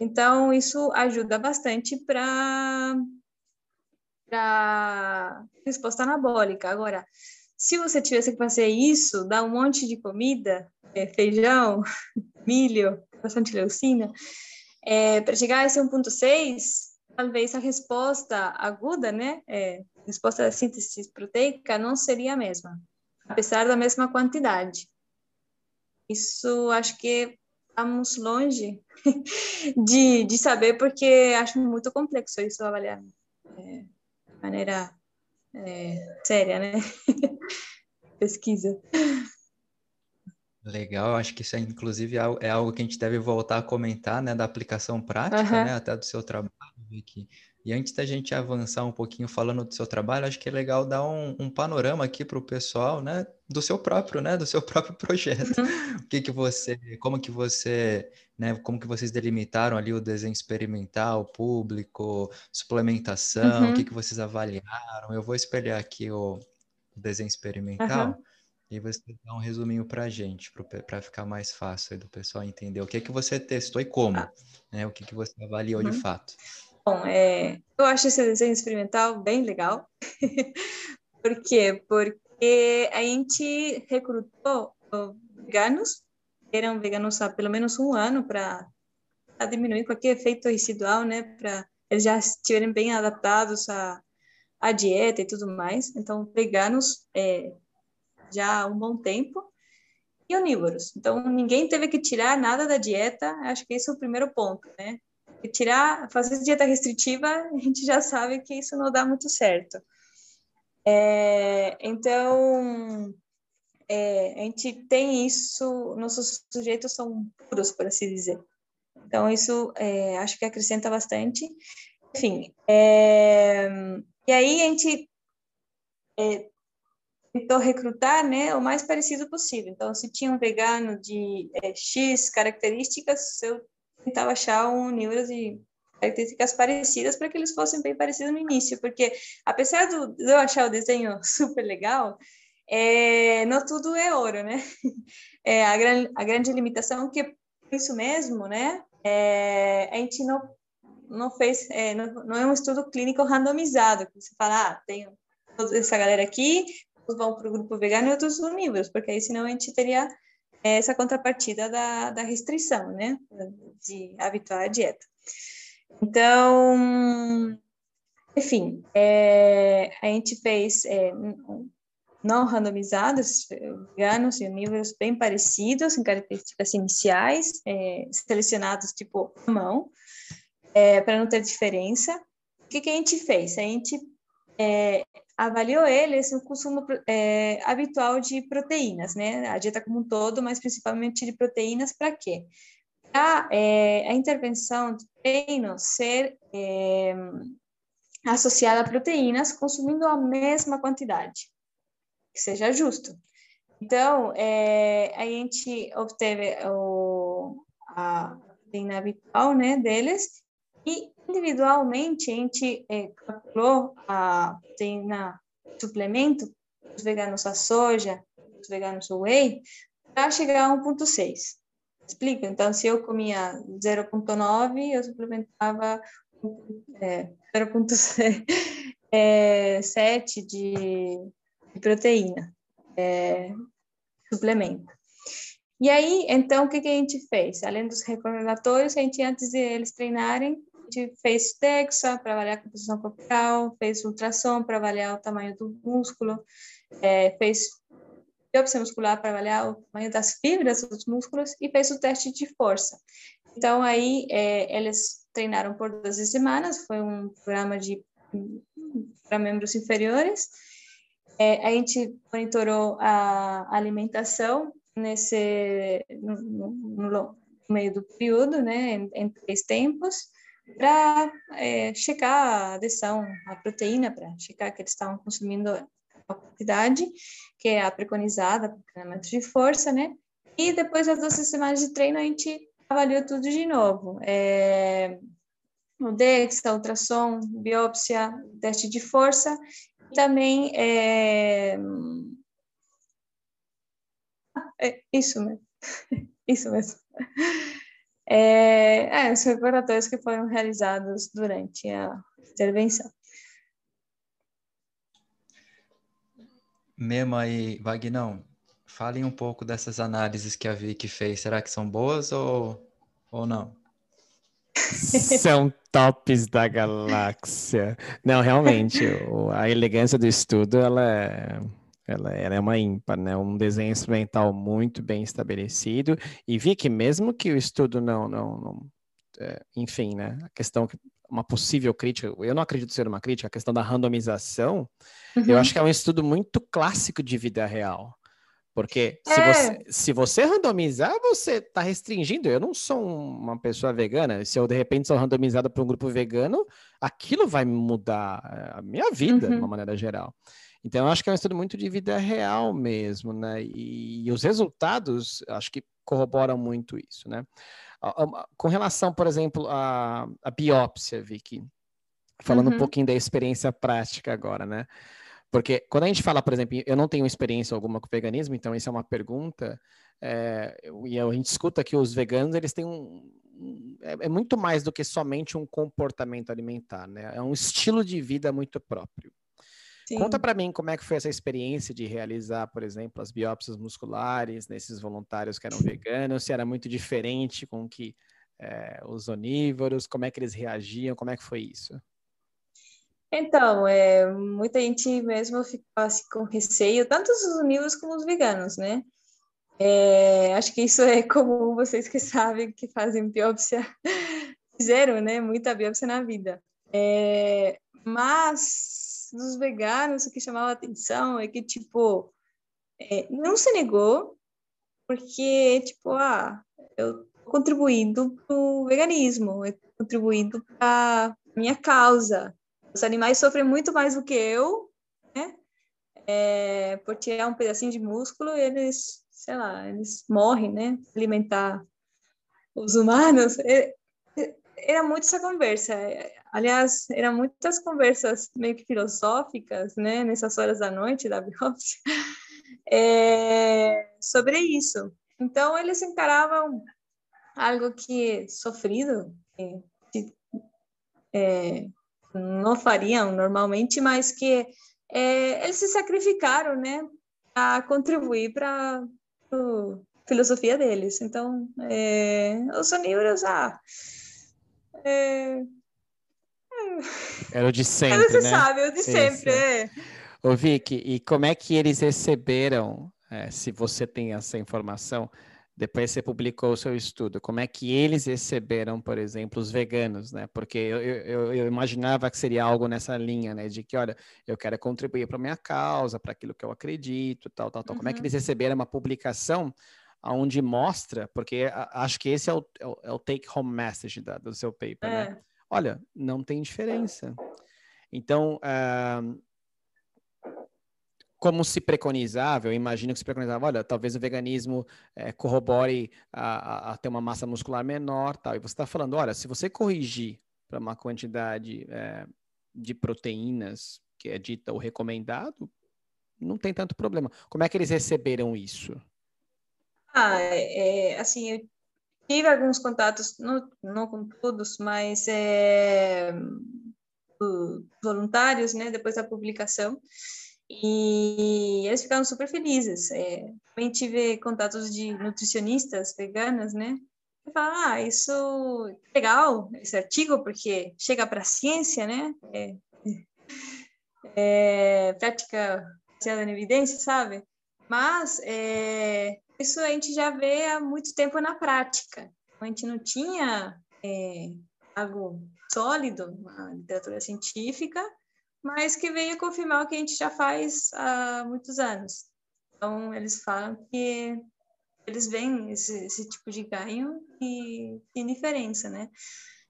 então isso ajuda bastante para resposta anabólica. Agora, se você tivesse que fazer isso, dar um monte de comida, é, feijão, *laughs* milho, bastante leucina, é, para chegar a esse 1.6, talvez a resposta aguda, né, é, resposta da síntese proteica não seria a mesma, apesar da mesma quantidade. Isso acho que estamos longe *laughs* de, de saber, porque acho muito complexo isso avaliar é, de maneira é, séria, né? *laughs* Pesquisa. Legal, acho que isso é, inclusive é algo que a gente deve voltar a comentar, né, da aplicação prática, uhum. né, até do seu trabalho, Vicky. E antes da gente avançar um pouquinho falando do seu trabalho, acho que é legal dar um, um panorama aqui para o pessoal, né, do seu próprio, né, do seu *laughs* próprio projeto. Uhum. O que que você, como que você, né, como que vocês delimitaram ali o desenho experimental, público, suplementação, uhum. o que que vocês avaliaram? Eu vou espelhar aqui o, desenho experimental. E você dá um resuminho para a gente, para ficar mais fácil do pessoal entender o que que você testou e como, ah. né? O que que você avaliou uhum. de fato. Bom, é, eu acho esse desenho experimental bem legal. *laughs* Por quê? Porque a gente recrutou veganos, eram veganos há pelo menos um ano para diminuir qualquer efeito residual, né? Para eles já estiverem bem adaptados à, à dieta e tudo mais. Então, veganos é, já há um bom tempo e onívoros. Então, ninguém teve que tirar nada da dieta. Acho que esse é o primeiro ponto, né? Tirar, fazer dieta restritiva, *laughs* a gente já sabe que isso não dá muito certo. É, então, é, a gente tem isso, nossos sujeitos são puros, por assim dizer. Então, isso é, acho que acrescenta bastante. Enfim, é, e aí a gente é, tentou recrutar né, o mais parecido possível. Então, se tinha um vegano de é, X características, eu tentava achar um número de características parecidas para que eles fossem bem parecidos no início, porque apesar do, de eu achar o desenho *laughs* super legal, é, não tudo é ouro, né? *laughs* É, a, gran, a grande limitação que é isso mesmo, né? É, a gente não não fez, é, não, não, é um estudo clínico randomizado, que você fala, ah, tem toda essa galera aqui, vão para o grupo vegano e outros onívoros, porque aí senão a gente teria essa contrapartida da, da restrição, né? De habituar a dieta. Então, enfim, é, a gente fez é, não randomizados, veganos e onívoros bem parecidos, em características iniciais, é, selecionados tipo mão, é, para não ter diferença. O que, que a gente fez? A gente é, avaliou eles no consumo é, habitual de proteínas, né? A dieta como um todo, mas principalmente de proteínas, para quê? Para é, a intervenção do treino ser é, associada a proteínas consumindo a mesma quantidade, que seja justo. Então, é, a gente obteve o, a proteína habitual, né, deles, e individualmente a gente é, calculou a proteína suplemento, os veganos a soja, os veganos o whey, para chegar a 1.6. Explica? Então, se eu comia 0.9, eu suplementava é, 0.7 é, de, de proteína, é, suplemento. E aí, então, o que, que a gente fez? Além dos recordatórios, a gente, antes de eles treinarem, gente fez DEXA para avaliar a composição corporal, fez ultrassom para avaliar o tamanho do músculo, é, fez biopsia muscular para avaliar o tamanho das fibras dos músculos e fez o teste de força. Então, aí, é, eles treinaram por 12 semanas, foi um programa de para membros inferiores. É, a gente monitorou a alimentação nesse no, no, no meio do período, né, em, em três tempos, para é, checar a adesão à proteína, para checar que eles estavam consumindo a quantidade que é a preconizada para treinamento de força, né? E depois das 12 semanas de treino, a gente avaliou tudo de novo. É, o DEX, a ultrassom, biópsia, teste de força, e também é, é isso mesmo, *laughs* isso mesmo. É, é, os recordatórios que foram realizados durante a intervenção. Mema e Vagnão, falem um pouco dessas análises que a Vicky fez. Será que são boas ou, ou não? São tops da galáxia. Não, realmente, a elegância do estudo, ela é, ela, ela é uma ímpar, né? Um desenho instrumental muito bem estabelecido. E vi que mesmo que o estudo não, não, não é, enfim, né? A questão uma possível crítica, eu não acredito ser uma crítica, a questão da randomização, uhum. eu acho que é um estudo muito clássico de vida real. Porque se, é. você, se você randomizar, você está restringindo. Eu não sou uma pessoa vegana. Se eu, de repente, sou randomizada para um grupo vegano, aquilo vai mudar eh, a minha vida, uhum. de uma maneira geral. Então, eu acho que é um estudo muito de vida real mesmo, né? E, e os resultados, acho que corroboram muito isso, né? Com relação, por exemplo, à, à biópsia, Vicky, falando uhum. um pouquinho da experiência prática agora, né? Porque quando a gente fala, por exemplo, eu não tenho experiência alguma com veganismo, então isso é uma pergunta, é, e a gente escuta que os veganos, eles têm um, é, é, muito mais do que somente um comportamento alimentar, né? É um estilo de vida muito próprio. Sim. Conta para mim como é que foi essa experiência de realizar, por exemplo, as biópsias musculares nesses voluntários que eram veganos, se era muito diferente com que é, os onívoros, como é que eles reagiam, como é que foi isso? Então, é, muita gente mesmo ficou assim, com receio, tanto os onívoros como os veganos, né? É, acho que isso *laughs* é comum, vocês que sabem que fazem biópsia, *laughs* fizeram, né? Muita biópsia na vida. É, mas, dos veganos, o que chamava atenção é que, tipo, é, não se negou, porque, tipo, ah, eu contribuindo para o veganismo, eu contribuindo para minha causa, os animais sofrem muito mais do que eu, né? É, por tirar um pedacinho de músculo, eles, sei lá, eles morrem, né? Alimentar os humanos. É, era muito essa conversa. Aliás, eram muitas conversas meio que filosóficas, né? Nessas horas da noite da biópsia, *laughs* é, sobre isso. Então, eles encaravam algo que sofrido, que, é, não fariam normalmente, mas que é, eles se sacrificaram, né, a contribuir para a filosofia deles. Então, é, os onívoros, ah, é, era o de sempre, Você né? sabe, o de Isso. sempre, é. Ô, Vicky, e como é que eles receberam, é, se você tem essa informação, depois você publicou o seu estudo, como é que eles receberam, por exemplo, os veganos, né? Porque eu, eu, eu imaginava que seria algo nessa linha, né? De que, olha, eu quero contribuir para a minha causa, para aquilo que eu acredito, tal, tal, tal. Uhum. Como é que eles uhum. receberam uma publicação onde mostra, porque acho que esse é o, é o, é take-home message da, do seu paper, né? é. né? Olha, não tem diferença. Então, uh, como se preconizava, eu imagino que se preconizava, olha, talvez o veganismo é, corrobore a, a, a, ter uma massa muscular menor, tal. E você está falando, olha, se você corrigir para uma quantidade é, de proteínas que é dita o recomendado, não tem tanto problema. Como é que eles receberam isso? Ah, é, é assim, eu tive alguns contatos, não, não com todos, mas é, voluntários, né, depois da publicação, e eles ficaram super felizes. É, também tive contatos de nutricionistas veganas, né, que falam, ah, isso é legal, esse artigo, porque chega para a ciência, né, é, é, prática baseada na evidência, sabe? Mas é, isso a gente já vê há muito tempo na prática. A gente não tinha é, algo sólido, uma literatura científica, mas que veio confirmar o que a gente já faz há muitos anos. Então, eles falam que eles veem esse, esse tipo de ganho e tem diferença, né?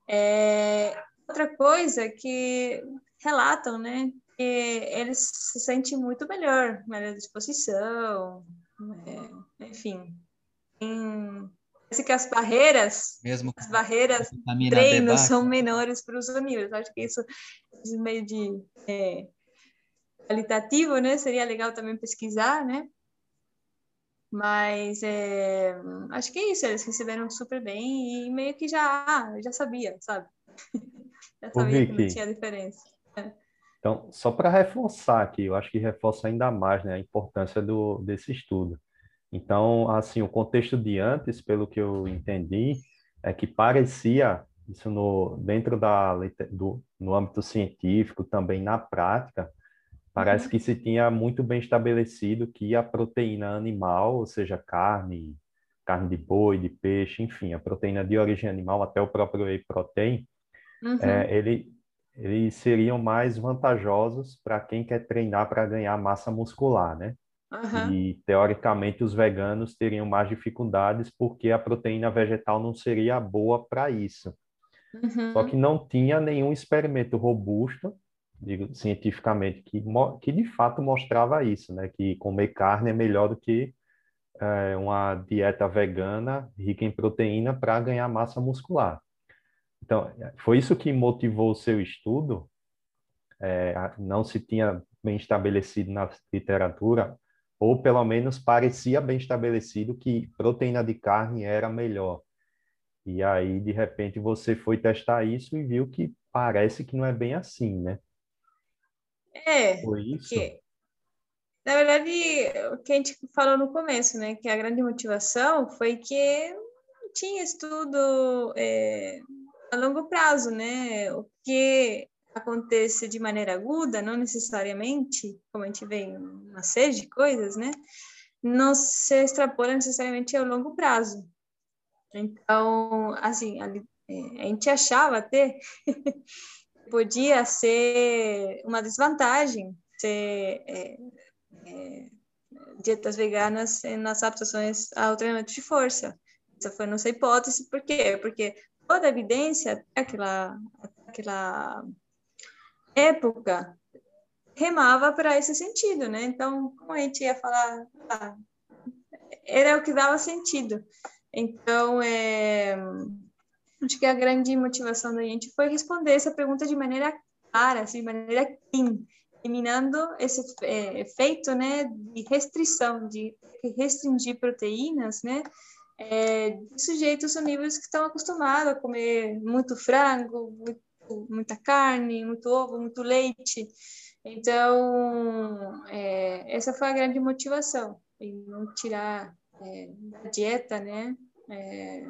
É, outra coisa que relatam, né, que eles se sentem muito melhor, melhor disposição, é, enfim. Em, parece que as barreiras, Mesmo as barreiras treino são menores para os unidos. Acho que isso, isso meio de é, qualitativo, né? Seria legal também pesquisar, né? Mas é, acho que é isso, eles receberam super bem e meio que já, já sabia, sabe? *laughs* já sabia que não tinha diferença. É. Então, só para reforçar aqui, eu acho que reforça ainda mais né, a importância do, desse estudo. Então, assim, o contexto de antes, pelo que eu entendi, é que parecia, isso no, dentro da, do, no âmbito científico, também na prática, parece uhum. que se tinha muito bem estabelecido que a proteína animal, ou seja, carne, carne de boi, de peixe, enfim, a proteína de origem animal, até o próprio whey protein, uhum. é, ele eles seriam mais vantajosos para quem quer treinar para ganhar massa muscular, né? Uhum. E teoricamente os veganos teriam mais dificuldades porque a proteína vegetal não seria boa para isso. Uhum. Só que não tinha nenhum experimento robusto, digo cientificamente, que, que de fato mostrava isso, né? Que comer carne é melhor do que é, uma dieta vegana rica em proteína para ganhar massa muscular. Então, foi isso que motivou o seu estudo? É, não se tinha bem estabelecido na literatura, ou pelo menos parecia bem estabelecido que proteína de carne era melhor. E aí, de repente, você foi testar isso e viu que parece que não é bem assim, né? É. Foi isso? Que, na verdade, o que a gente falou no começo, né? Que a grande motivação foi que não tinha estudo é, a longo prazo, né? O que acontece de maneira aguda, não necessariamente, como a gente vê em uma série de coisas, né? Não se extrapola necessariamente ao longo prazo. Então, assim, a, é, a gente achava até *laughs* podia ser uma desvantagem ser é, é, dietas veganas nas adaptações ao treinamento de força. Essa foi nossa hipótese, por quê? Porque toda a evidência aquela aquela época remava para esse sentido, né? Então, como a gente ia falar, ah, era o que dava sentido. Então, é, acho que a grande motivação da gente foi responder essa pergunta de maneira clara, assim, de maneira clean, eliminando esse é, efeito, né, de restrição, de restringir proteínas, né, é, de sujeitos níveis que estão acostumados a comer muito frango, muito, muita carne, muito ovo, muito leite. Então, é, essa foi a grande motivação, em não tirar é, da dieta, né? É,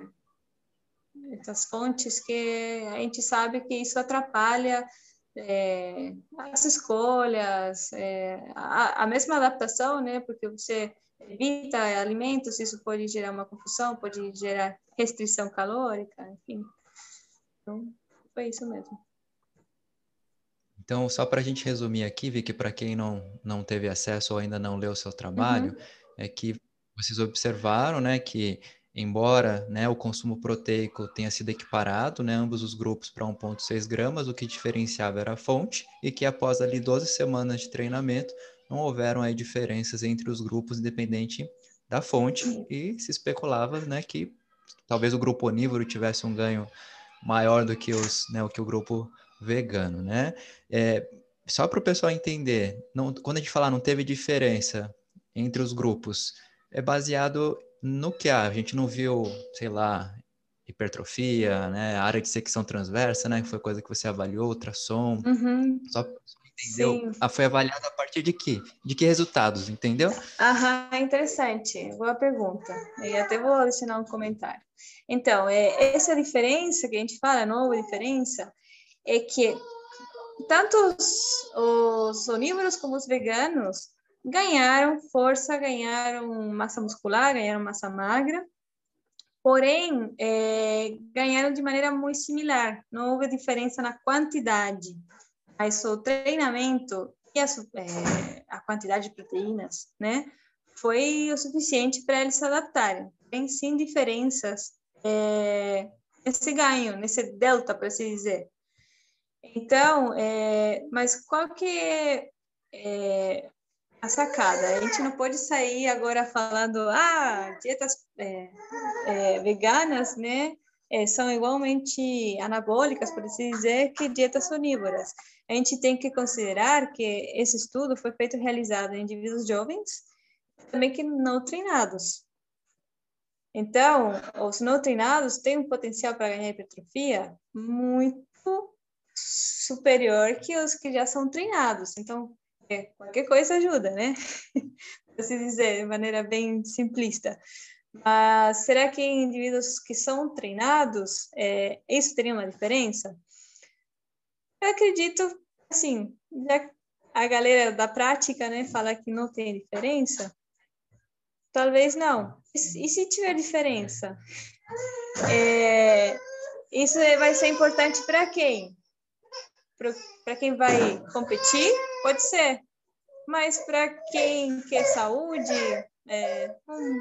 essas fontes que a gente sabe que isso atrapalha é, as escolhas, é, a, a, mesma adaptação, né? Porque você evita alimentos, isso pode gerar uma confusão, pode gerar restrição calórica, enfim. Então, foi isso mesmo. Então, só para a gente resumir aqui, Vicky, para quem não, não teve acesso ou ainda não leu o seu trabalho, uhum. é que vocês observaram né, que embora né, o consumo proteico tenha sido equiparado, né, ambos os grupos para 1,6 gramas, o que diferenciava era a fonte, e que após ali 12 semanas de treinamento, não houveram aí diferenças entre os grupos, independente da fonte, e se especulava, né, que talvez o grupo onívoro tivesse um ganho maior do que os, né, o que o grupo vegano, né? É, só para o pessoal entender, não, quando a gente falar não teve diferença entre os grupos, é baseado no que a gente não viu, sei lá, hipertrofia, né, área de secção transversa, né, que foi coisa que você avaliou, ultrassom, uhum. só entendeu? Ah, foi avaliado a partir de quê? De que resultados, entendeu? Aham, interessante, boa pergunta. E até vou adicionar um comentário. Então, é, essa diferença que a gente fala, a nova diferença, é que tanto os, os onívoros como os veganos ganharam força, ganharam massa muscular, ganharam massa magra, porém é, ganharam de maneira muito similar, não houve diferença na quantidade, mas o treinamento e a, é, a quantidade de proteínas, né, foi o suficiente para eles se adaptarem, tem sim diferenças é, nesse ganho, nesse delta, para se dizer. Então, é, mas qual que é, é, a sacada? A gente não pode sair agora falando, ah, dietas é, é veganas, né, é, são igualmente anabólicas, por assim dizer, que dietas onívoras. A gente tem que considerar que esse estudo foi feito realizado em indivíduos jovens, também que não treinados. Então, os não treinados têm um potencial para ganhar hipertrofia muito superior que os que já são treinados. Então, é, qualquer coisa ajuda, né? *laughs* Para se dizer de maneira bem simplista. Mas será que em indivíduos que são treinados, é, isso teria uma diferença? Eu acredito, assim, já a galera da prática, né, fala que não tem diferença, talvez não. E, se tiver diferença? É, isso vai ser importante para quem? para quem vai competir, pode ser. Mas para quem quer saúde, é, um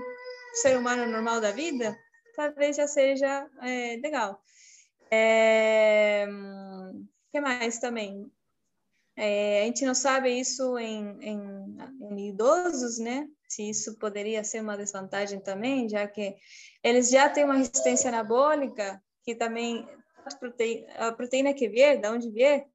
ser humano normal da vida, talvez já seja é, legal. É, que mais também? É, a gente não sabe isso em, em, em, idosos, né? Se isso poderia ser uma desvantagem também, já que eles já têm uma resistência anabólica, que também a proteína que vier, da onde vier,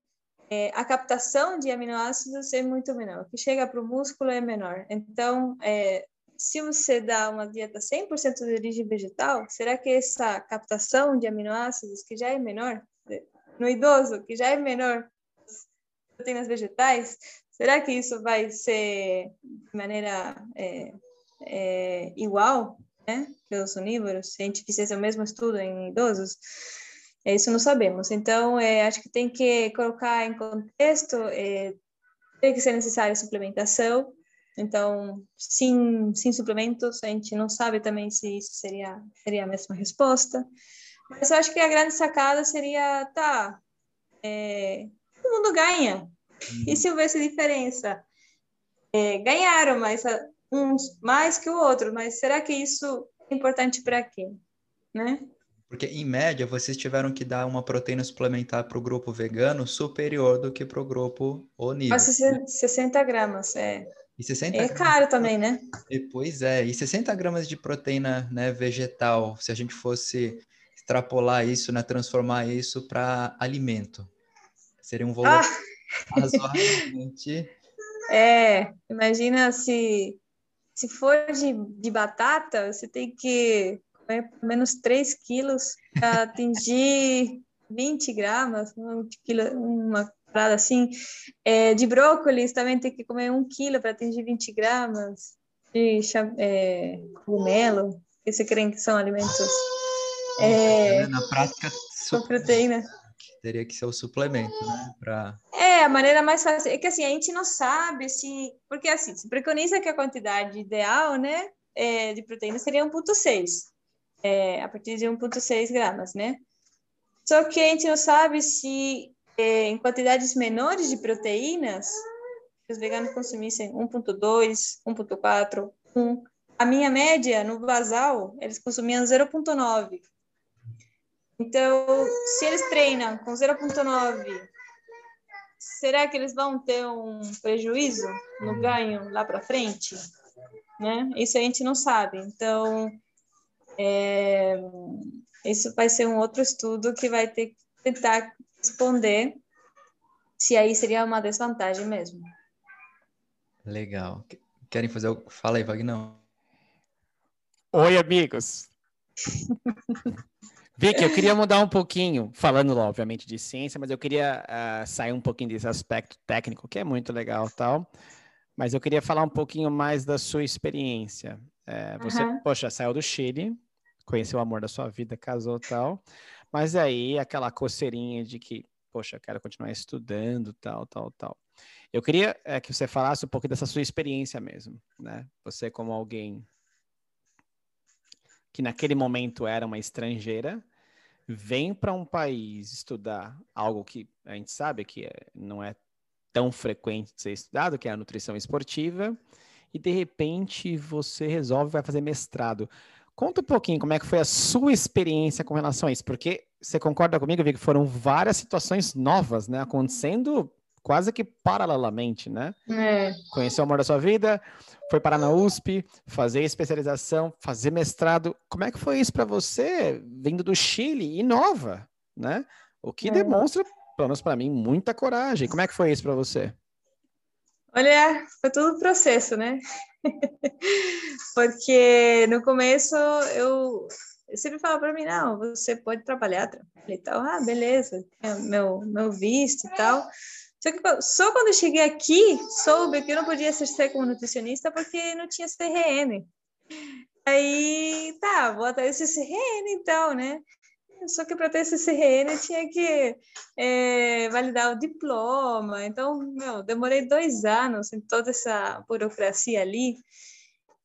é, a captação de aminoácidos é muito menor. O que chega para o músculo é menor. Então, é, se você dá uma dieta 100% de origem vegetal, será que essa captação de aminoácidos, que já é menor, no idoso, que já é menor, proteínas vegetais, será que isso vai ser de maneira é, é, igual né, que os onívoros? Se a gente fizesse o mesmo estudo em idosos? É, isso não sabemos. Então, é, acho que tem que colocar em contexto, é, tem que ser necessária suplementação. Então, sem, sem suplementos, a gente não sabe também se isso seria, seria a mesma resposta. Mas eu acho que a grande sacada seria, tá, é, todo mundo ganha. E se houvesse diferença? É, ganharam, mas uns mais que o outro, mas será que isso é importante para quê? Né? Porque, em média, vocês tiveram que dar uma proteína suplementar para o grupo vegano superior do que para o grupo onívoro. 60 gramas, é. E 60 é gramas... caro também, né? E, pois é, e 60 gramas de proteína né, vegetal, se a gente fosse extrapolar isso, né, transformar isso para alimento, seria um valor ah! *laughs* razoavelmente... É, imagina se, se for de, de batata, você tem que comer pelo menos 3 quilos para atingir *laughs* 20 gramas, uma parada assim. É, de brócolis também tem que comer 1 quilo para atingir 20 gramas. De é, cogumelo, que você crê que são alimentos. É, na prática, com proteína. Teria que ser o suplemento, né? Pra... É, a maneira mais fácil. É que assim, a gente não sabe se. Porque assim, se preconiza que a quantidade ideal, né? É, de proteína seria 1,6 é, a partir de 1,6 gramas, né? Só que a gente não sabe se é, em quantidades menores de proteínas, os veganos consumissem 1,2, 1,4, 1. A minha média no basal, eles consumiam 0,9. Então, se eles treinam com 0,9 será que eles vão ter um prejuízo no ganho lá para frente? Né? Isso a gente não sabe. Então, é, isso vai ser um outro estudo que vai ter que tentar responder se aí seria uma desvantagem mesmo. Legal. Querem fazer o... Fala aí, Wagner. Oi, amigos. *laughs* Vicky, eu queria mudar um pouquinho, falando obviamente de ciência, mas eu queria uh, sair um pouquinho desse aspecto técnico, que é muito legal tal, mas eu queria falar um pouquinho mais da sua experiência. É, você, uhum. poxa, saiu do Chile, conheceu o amor da sua vida, casou tal, mas aí aquela coceirinha de que, poxa, quero continuar estudando, tal, tal, tal. Eu queria é, que você falasse um pouco dessa sua experiência mesmo, né? Você como alguém que naquele momento era uma estrangeira, vem para um país estudar algo que a gente sabe que é, não é tão frequente de ser estudado, que é a nutrição esportiva, e de repente você resolve vai fazer mestrado. Conta um pouquinho como é que foi a sua experiência com relação a isso, porque você concorda comigo, Vi, que foram várias situações novas, né, acontecendo quase que paralelamente, né? É. Conheceu o amor da sua vida, foi parar na USP, fazer especialização, fazer mestrado. Como é que foi isso para você, vindo do Chile, e nova, né? O que é. demonstra, pelo menos para mim, muita coragem. Como é que foi isso para você? Olha, foi tudo processo, né? *laughs* Porque no começo eu, eu sempre falo para mim, não, você pode trabalhar, e tal. Ah, beleza, meu, meu visto e tal. Só que só quando eu cheguei aqui, soube que eu não podia exercer como nutricionista porque não tinha CRN. Aí, tá, vou atrás desse CRN então, né? Só que para ter esse CRN eu tinha que é, validar o diploma. Então, meu, demorei dois anos em toda essa burocracia ali.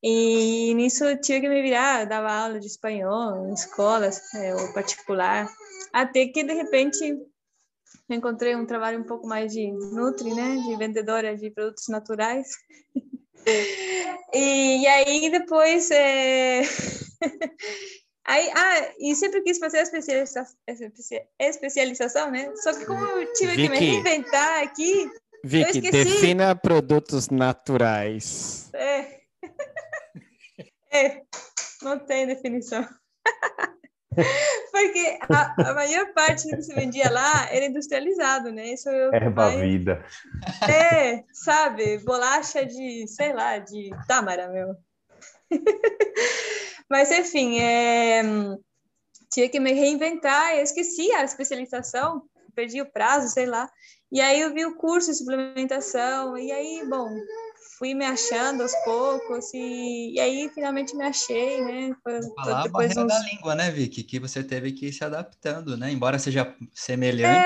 E nisso eu tive que me virar, dava aula de espanhol em escolas, é, ou particular. Até que, de repente, encontrei um trabalho um pouco mais de nutri, né, de vendedora de produtos naturais. *laughs* e, e, aí depois é... *laughs* aí ah e sempre quis fazer a especialização, especialização né? Só que como eu tive Vicky, que me reinventar aqui, Vicky, defina produtos naturais. É. *laughs* é, não tem definição. *laughs* Porque a, a, maior parte do que se vendia lá era industrializado, né? Isso eu, Erva mais... vida. É, sabe? Bolacha de, sei lá, de tâmara, meu. *laughs* Mas, enfim, é... tinha que me reinventar. Eu esqueci a especialização, perdi o prazo, sei lá. E aí eu vi o curso de suplementação, e aí, bom, fui me achando aos poucos e, e aí finalmente me achei, né? Foi, Falar depois a barreira uns... da língua, né, Vicky? Que você teve que ir se adaptando, né? Embora seja semelhante.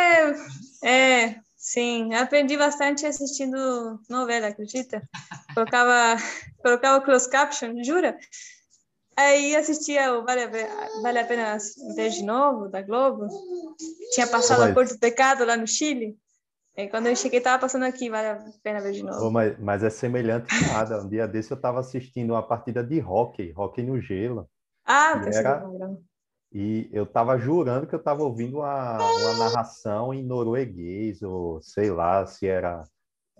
É, é sim. Aprendi bastante assistindo novela, acredita? *laughs* Colocava, colocava close caption, jura? Aí assistia o Vale a, vale a Pena Ver de Novo, da Globo. Tinha passado a Cor do Pecado lá no Chile. E quando eu cheguei, tava passando aqui, vale a pena ver de novo. mas, mas, é semelhante nada. Um dia desse eu estava assistindo uma partida de hockey, hockey no gelo. Ah, e, era... e eu estava jurando que eu estava ouvindo uma, uma narração em norueguês, ou sei lá, se era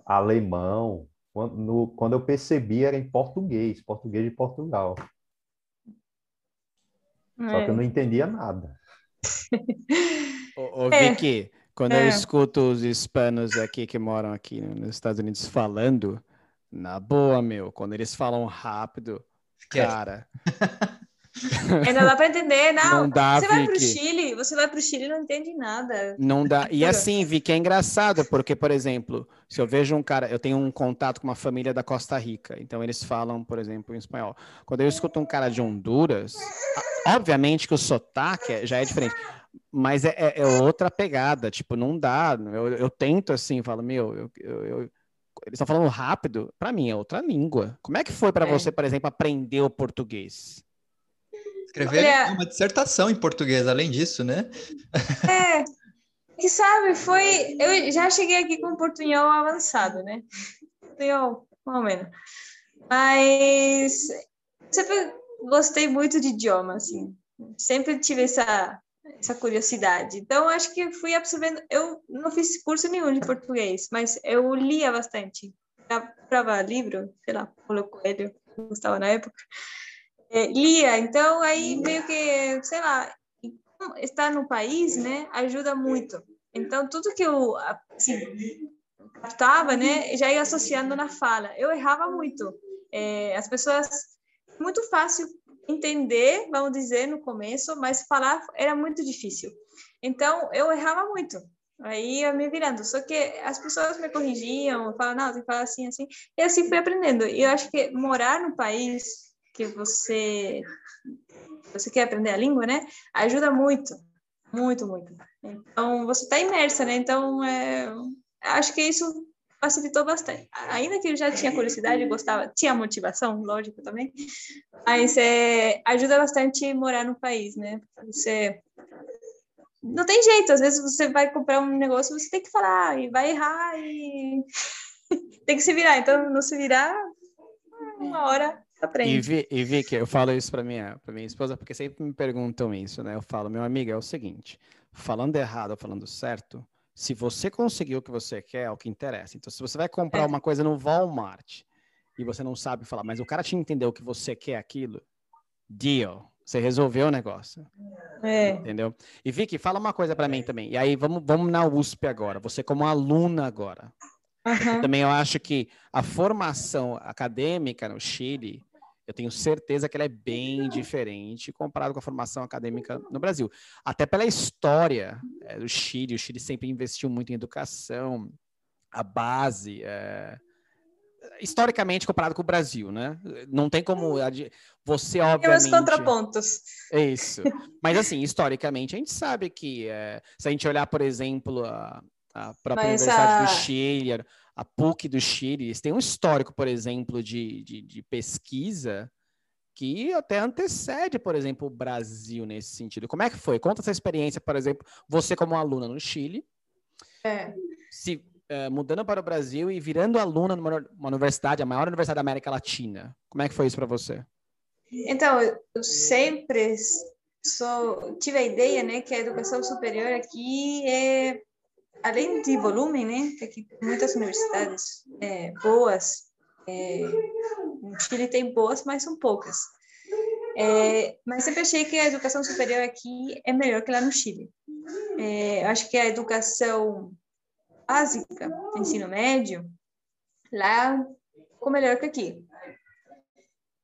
alemão. Quando, no, quando eu percebi, era em português, português de Portugal. É. Só que eu não entendia nada. *laughs* ô, ô é. Vicky, quando é. eu escuto os hispanos aqui que moram aqui nos Estados Unidos falando, na boa, meu, quando eles falam rápido, cara. *laughs* Ainda dá para entender, não. não dá, você vai para o Chile, você vai para o Chile e não entende nada. Não dá. E assim, vi que é engraçado, porque, por exemplo, se eu vejo um cara, eu tenho um contato com uma família da Costa Rica, então eles falam, por exemplo, em espanhol. Quando eu escuto um cara de Honduras, obviamente que o sotaque já é diferente mas é, é, é, outra pegada, tipo, não dá. Eu, eu tento assim, falo, meu, eu, eu, eu eles estão falando rápido, para mim é outra língua. Como é que foi para é. você, por exemplo, aprender o português? Escrever Olha... uma dissertação em português, além disso, né? É, que sabe, foi. Eu já cheguei aqui com portunhol avançado, né? Portunhol, mais ou menos. Mas sempre gostei muito de idioma, assim. Sempre tive essa essa curiosidade. Então, acho que fui absorvendo. Eu não fiz curso nenhum de português, mas eu lia bastante. Comprava livro, sei lá, Paulo Coelho, gostava na época. É, lia, então aí meio que, sei lá, estar no país, né, ajuda muito. Então, tudo que eu assim, captava, né, já ia associando na fala. Eu errava muito. É, as pessoas, muito fácil entender, vamos dizer, no começo, mas falar era muito difícil. Então, eu errava muito. Aí eu me virando. Só que as pessoas me corrigiam, falavam, não, tem que falar assim, assim. E assim fui aprendendo. E eu acho que morar no país que você você quer aprender a língua, né? Ajuda muito, muito, muito. Então, você está imersa, né? Então, é, acho que isso facilitou bastante. Ainda que eu já tinha curiosidade, gostava, tinha motivação, lógico também, mas é, ajuda bastante morar no país, né? Você não tem jeito, às vezes você vai comprar um negócio, você tem que falar e vai errar e *laughs* tem que se virar. Então, não se virar, uma hora aprende. E, Vi, e Vicky, eu falo isso para minha, minha esposa porque sempre me perguntam isso, né? Eu falo, meu amigo, é o seguinte, falando errado ou falando certo, se você conseguiu o que você quer, é o que interessa. Então, se você vai comprar é. uma coisa no Walmart e você não sabe falar, mas o cara te entendeu que você quer aquilo, deal. Você resolveu o negócio. É. Entendeu? E Vicky, fala uma coisa para mim também. E aí, vamos, vamos na USP agora. Você como aluna agora. Uhum. Também eu acho que a formação acadêmica no Chile eu tenho certeza que ela é bem diferente comparado com a formação acadêmica no Brasil. Até pela história é, do Chile, o Chile sempre investiu muito em educação, a base, é, historicamente comparado com o Brasil, né? Não tem como você obviamente. Tem os contrapontos. É isso. Mas assim, historicamente a gente sabe que é, se a gente olhar, por exemplo, a, a própria Mas Universidade a... do Chile, a PUC do Chile, eles têm um histórico, por exemplo, de, de, de pesquisa que até antecede, por exemplo, o Brasil nesse sentido. Como é que foi? Conta essa experiência, por exemplo, você como aluna no Chile, é. se uh, mudando para o Brasil e virando aluna numa universidade, a maior universidade da América Latina. Como é que foi isso para você? Então, eu sempre sou, tive a ideia, né, que a educação superior aqui é além de volume, né, que aqui tem muitas universidades é, boas, é, no Chile tem boas, mas são poucas. É, mas sempre achei que a educação superior aqui é melhor que lá no Chile. É, acho que a educação básica, ensino médio, lá ficou melhor que aqui.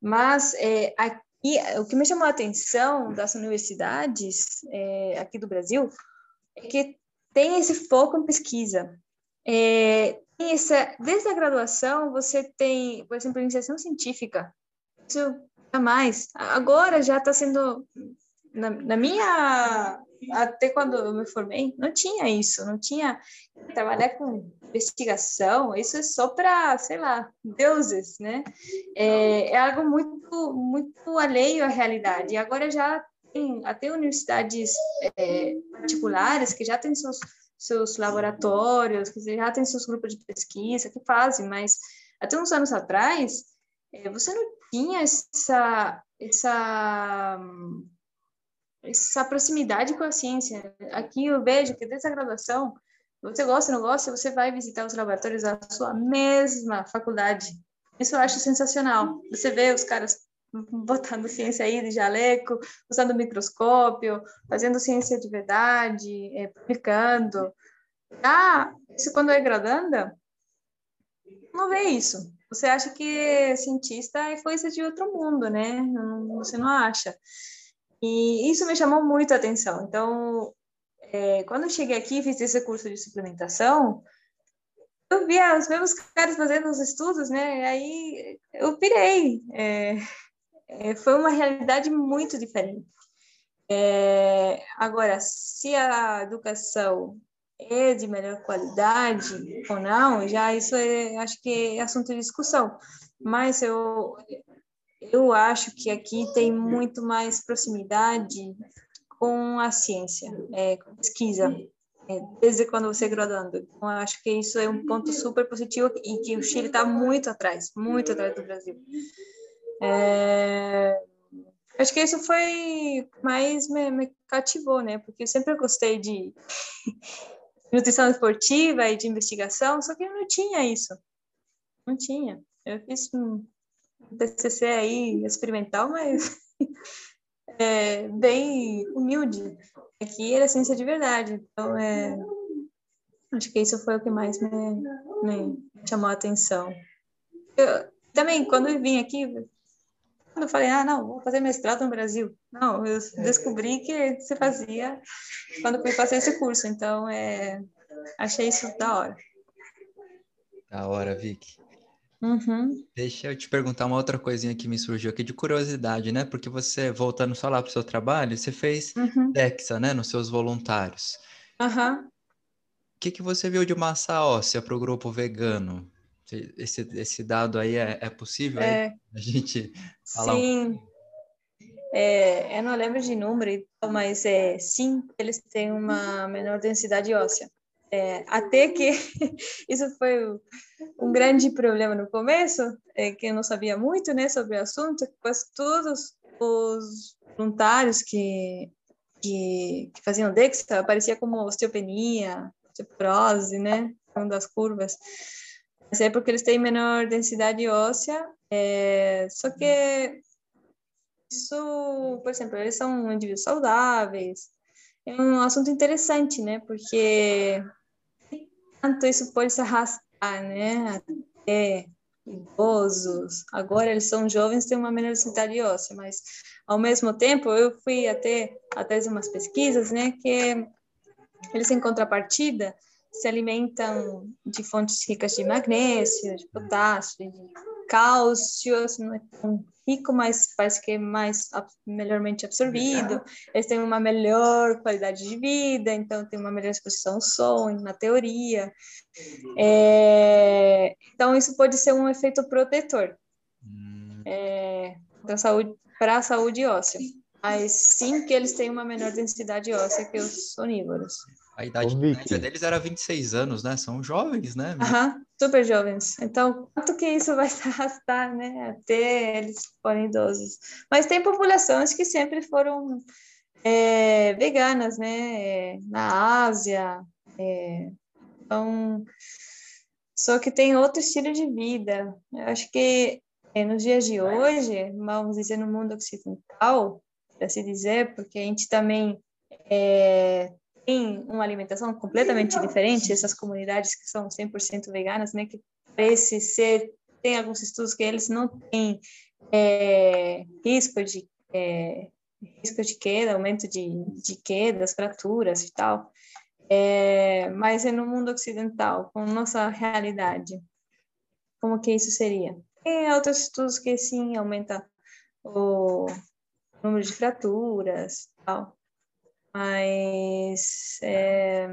Mas é, aqui, o que me chamou a atenção das universidades é, aqui do Brasil é que tem esse foco em pesquisa. É, essa, desde a graduação, você tem, por exemplo, iniciação científica. Isso jamais. Agora já está sendo. Na, na, minha. Até quando eu me formei, não tinha isso. Não tinha. Trabalhar com investigação, isso é só para, sei lá, deuses, né? É, é algo muito, muito alheio à realidade. E agora já tem até universidades é, particulares que já têm seus, seus laboratórios, que já têm seus grupos de pesquisa, que fazem, mas até uns anos atrás, é, você não tinha essa, essa, essa proximidade com a ciência. Aqui eu vejo que desde a graduação, você gosta ou não gosta, você vai visitar os laboratórios da sua mesma faculdade. Isso eu acho sensacional. Você vê os caras botando ciência aí de jaleco, usando microscópio, fazendo ciência de verdade, é, publicando. Ah, isso quando é graduanda, não vê isso. Você acha que cientista é coisa de outro mundo, né? Você não acha. E isso me chamou muito a atenção. Então, é, quando eu cheguei aqui e fiz esse curso de suplementação, eu via os mesmos caras fazendo os estudos, né? Aí eu pirei. É, é, foi uma realidade muito diferente. É, agora, se a educação é de melhor qualidade ou não, já isso é, acho que é assunto de discussão. Mas eu, eu acho que aqui tem muito mais proximidade com a ciência, é, com pesquisa, é, desde quando você é graduando. Então, eu acho que isso é um ponto super positivo e que o Chile está muito atrás, muito atrás do Brasil. É... Acho que isso foi mais me, me cativou, né? Porque eu sempre gostei de *laughs* nutrição esportiva e de investigação, só que eu não tinha isso. Não tinha. Eu fiz um TCC aí experimental, mas *laughs* é, bem humilde. Aqui era ciência de verdade. Então, é, acho que isso foi o que mais me, me chamou a atenção. Eu, também, quando eu vim aqui, eu falei, ah, não, vou fazer mestrado no Brasil. Não, eu descobri que se fazia quando fui fazer esse curso. Então, é, achei isso da hora. Da hora, Vicky. Uhum. Deixa eu te perguntar uma outra coisinha que me surgiu aqui de curiosidade, né? Porque você, voltando só lá para o seu trabalho, você fez Uhum. DEXA, né? Nos seus voluntários. Aham. O que, que você viu de massa óssea para o grupo vegano? Esse, esse dado aí é, é possível É, a gente falar um sim. É, eu não lembro de número, mas é, sim, eles têm uma menor densidade óssea. É, até que *laughs* isso foi um grande problema no começo, é, que eu não sabia muito né, sobre o assunto, pois todos os voluntários que, que, que faziam DEXA aparecia como osteopenia, osteoporose, né, uma das curvas. Mas é porque eles têm menor densidade óssea, é, só que isso, por exemplo, eles são indivíduos saudáveis. É um assunto interessante, né? Porque tanto isso pode se arrastar, né? Até idosos. Agora eles são jovens, têm uma menor densidade óssea, mas ao mesmo tempo eu fui até atrás de umas pesquisas, né? Que eles em contrapartida se alimentam de fontes ricas de magnésio, de potássio, de cálcio, assim, não é tão rico, mas parece que é mais melhormente absorvido. Eles têm uma melhor qualidade de vida, então tem uma melhor exposição ao sol, na teoria. É, então isso pode ser um efeito protetor Hum, é, para a saúde óssea. Mas sim que eles têm uma menor densidade óssea que os onívoros. A idade média deles era 26 anos, né? São jovens, né? Aham, super jovens. Então, quanto que isso vai se arrastar, né? Até eles forem idosos. Mas tem populações que sempre foram é, veganas, né? É, Na Ásia. é, então, só que tem outro estilo de vida. Eu acho que é, nos dias de hoje, vamos dizer, no mundo ocidental, para se dizer, porque a gente também é, tem uma alimentação completamente diferente, essas comunidades que são 100% veganas, né, que parece ser, tem alguns estudos que eles não têm é, risco de é, risco de queda, aumento de, de quedas, fraturas e tal, é, mas é no mundo ocidental, com nossa realidade, como que isso seria? Tem outros estudos que sim, aumenta o número de fraturas e tal, mas é,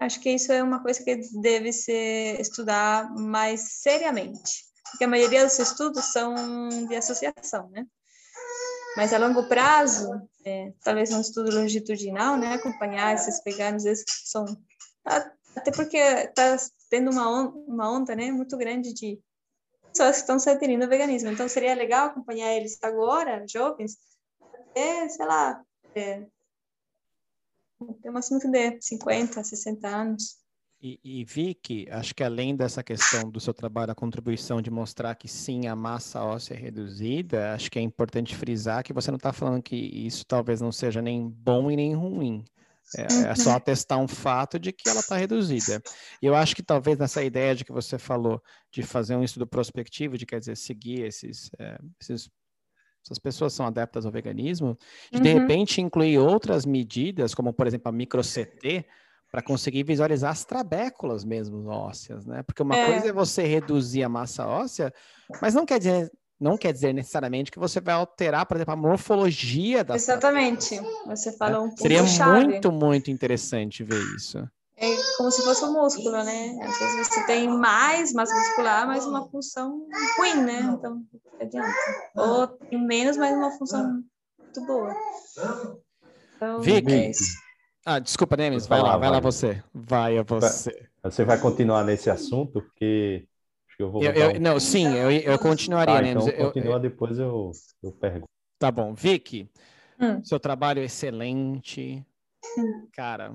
acho que isso é uma coisa que deve ser estudar mais seriamente, porque a maioria dos estudos são de associação, né? Mas a longo prazo, é, talvez um estudo longitudinal, né, acompanhar esses veganos, esses são até porque está tendo uma onda, uma onda, né, muito grande de pessoas que estão se aderindo ao veganismo. Então seria legal acompanhar eles agora, jovens, até, sei lá, é, tem uma assim de 50, 60 anos. E, e Vicky, acho que além dessa questão do seu trabalho, a contribuição de mostrar que sim, a massa óssea é reduzida, acho que é importante frisar que você não está falando que isso talvez não seja nem bom e nem ruim. É, é só atestar um fato de que ela está reduzida. E eu acho que talvez nessa ideia de que você falou de fazer um estudo prospectivo, de quer dizer, seguir esses, é, esses essas pessoas são adeptas ao veganismo, de, de Uhum. repente incluir outras medidas, como por exemplo a micro-CT, para conseguir visualizar as trabéculas mesmo ósseas, né? Porque uma É. coisa é você reduzir a massa óssea, mas não quer dizer não quer dizer necessariamente que você vai alterar, por exemplo, a morfologia das Exatamente. Você falou um ponto Seria muito, muito interessante ver isso. É como se fosse um músculo, né? Às vezes você tem mais massa muscular, mas uma função ruim, né? Então, adianta. Ou tem menos, mas uma função muito boa. Então, Vicky, é. Ah, desculpa, Nemes, vai lá, vai lá você. Vai a você. Você vai continuar nesse assunto, porque acho que eu vou Eu, eu- um- não, sim, eu, eu continuaria, Tá, Nemes. então Eu- continua, depois eu, eu pergunto. Tá bom. Vicky, Hum. seu trabalho é excelente. Cara,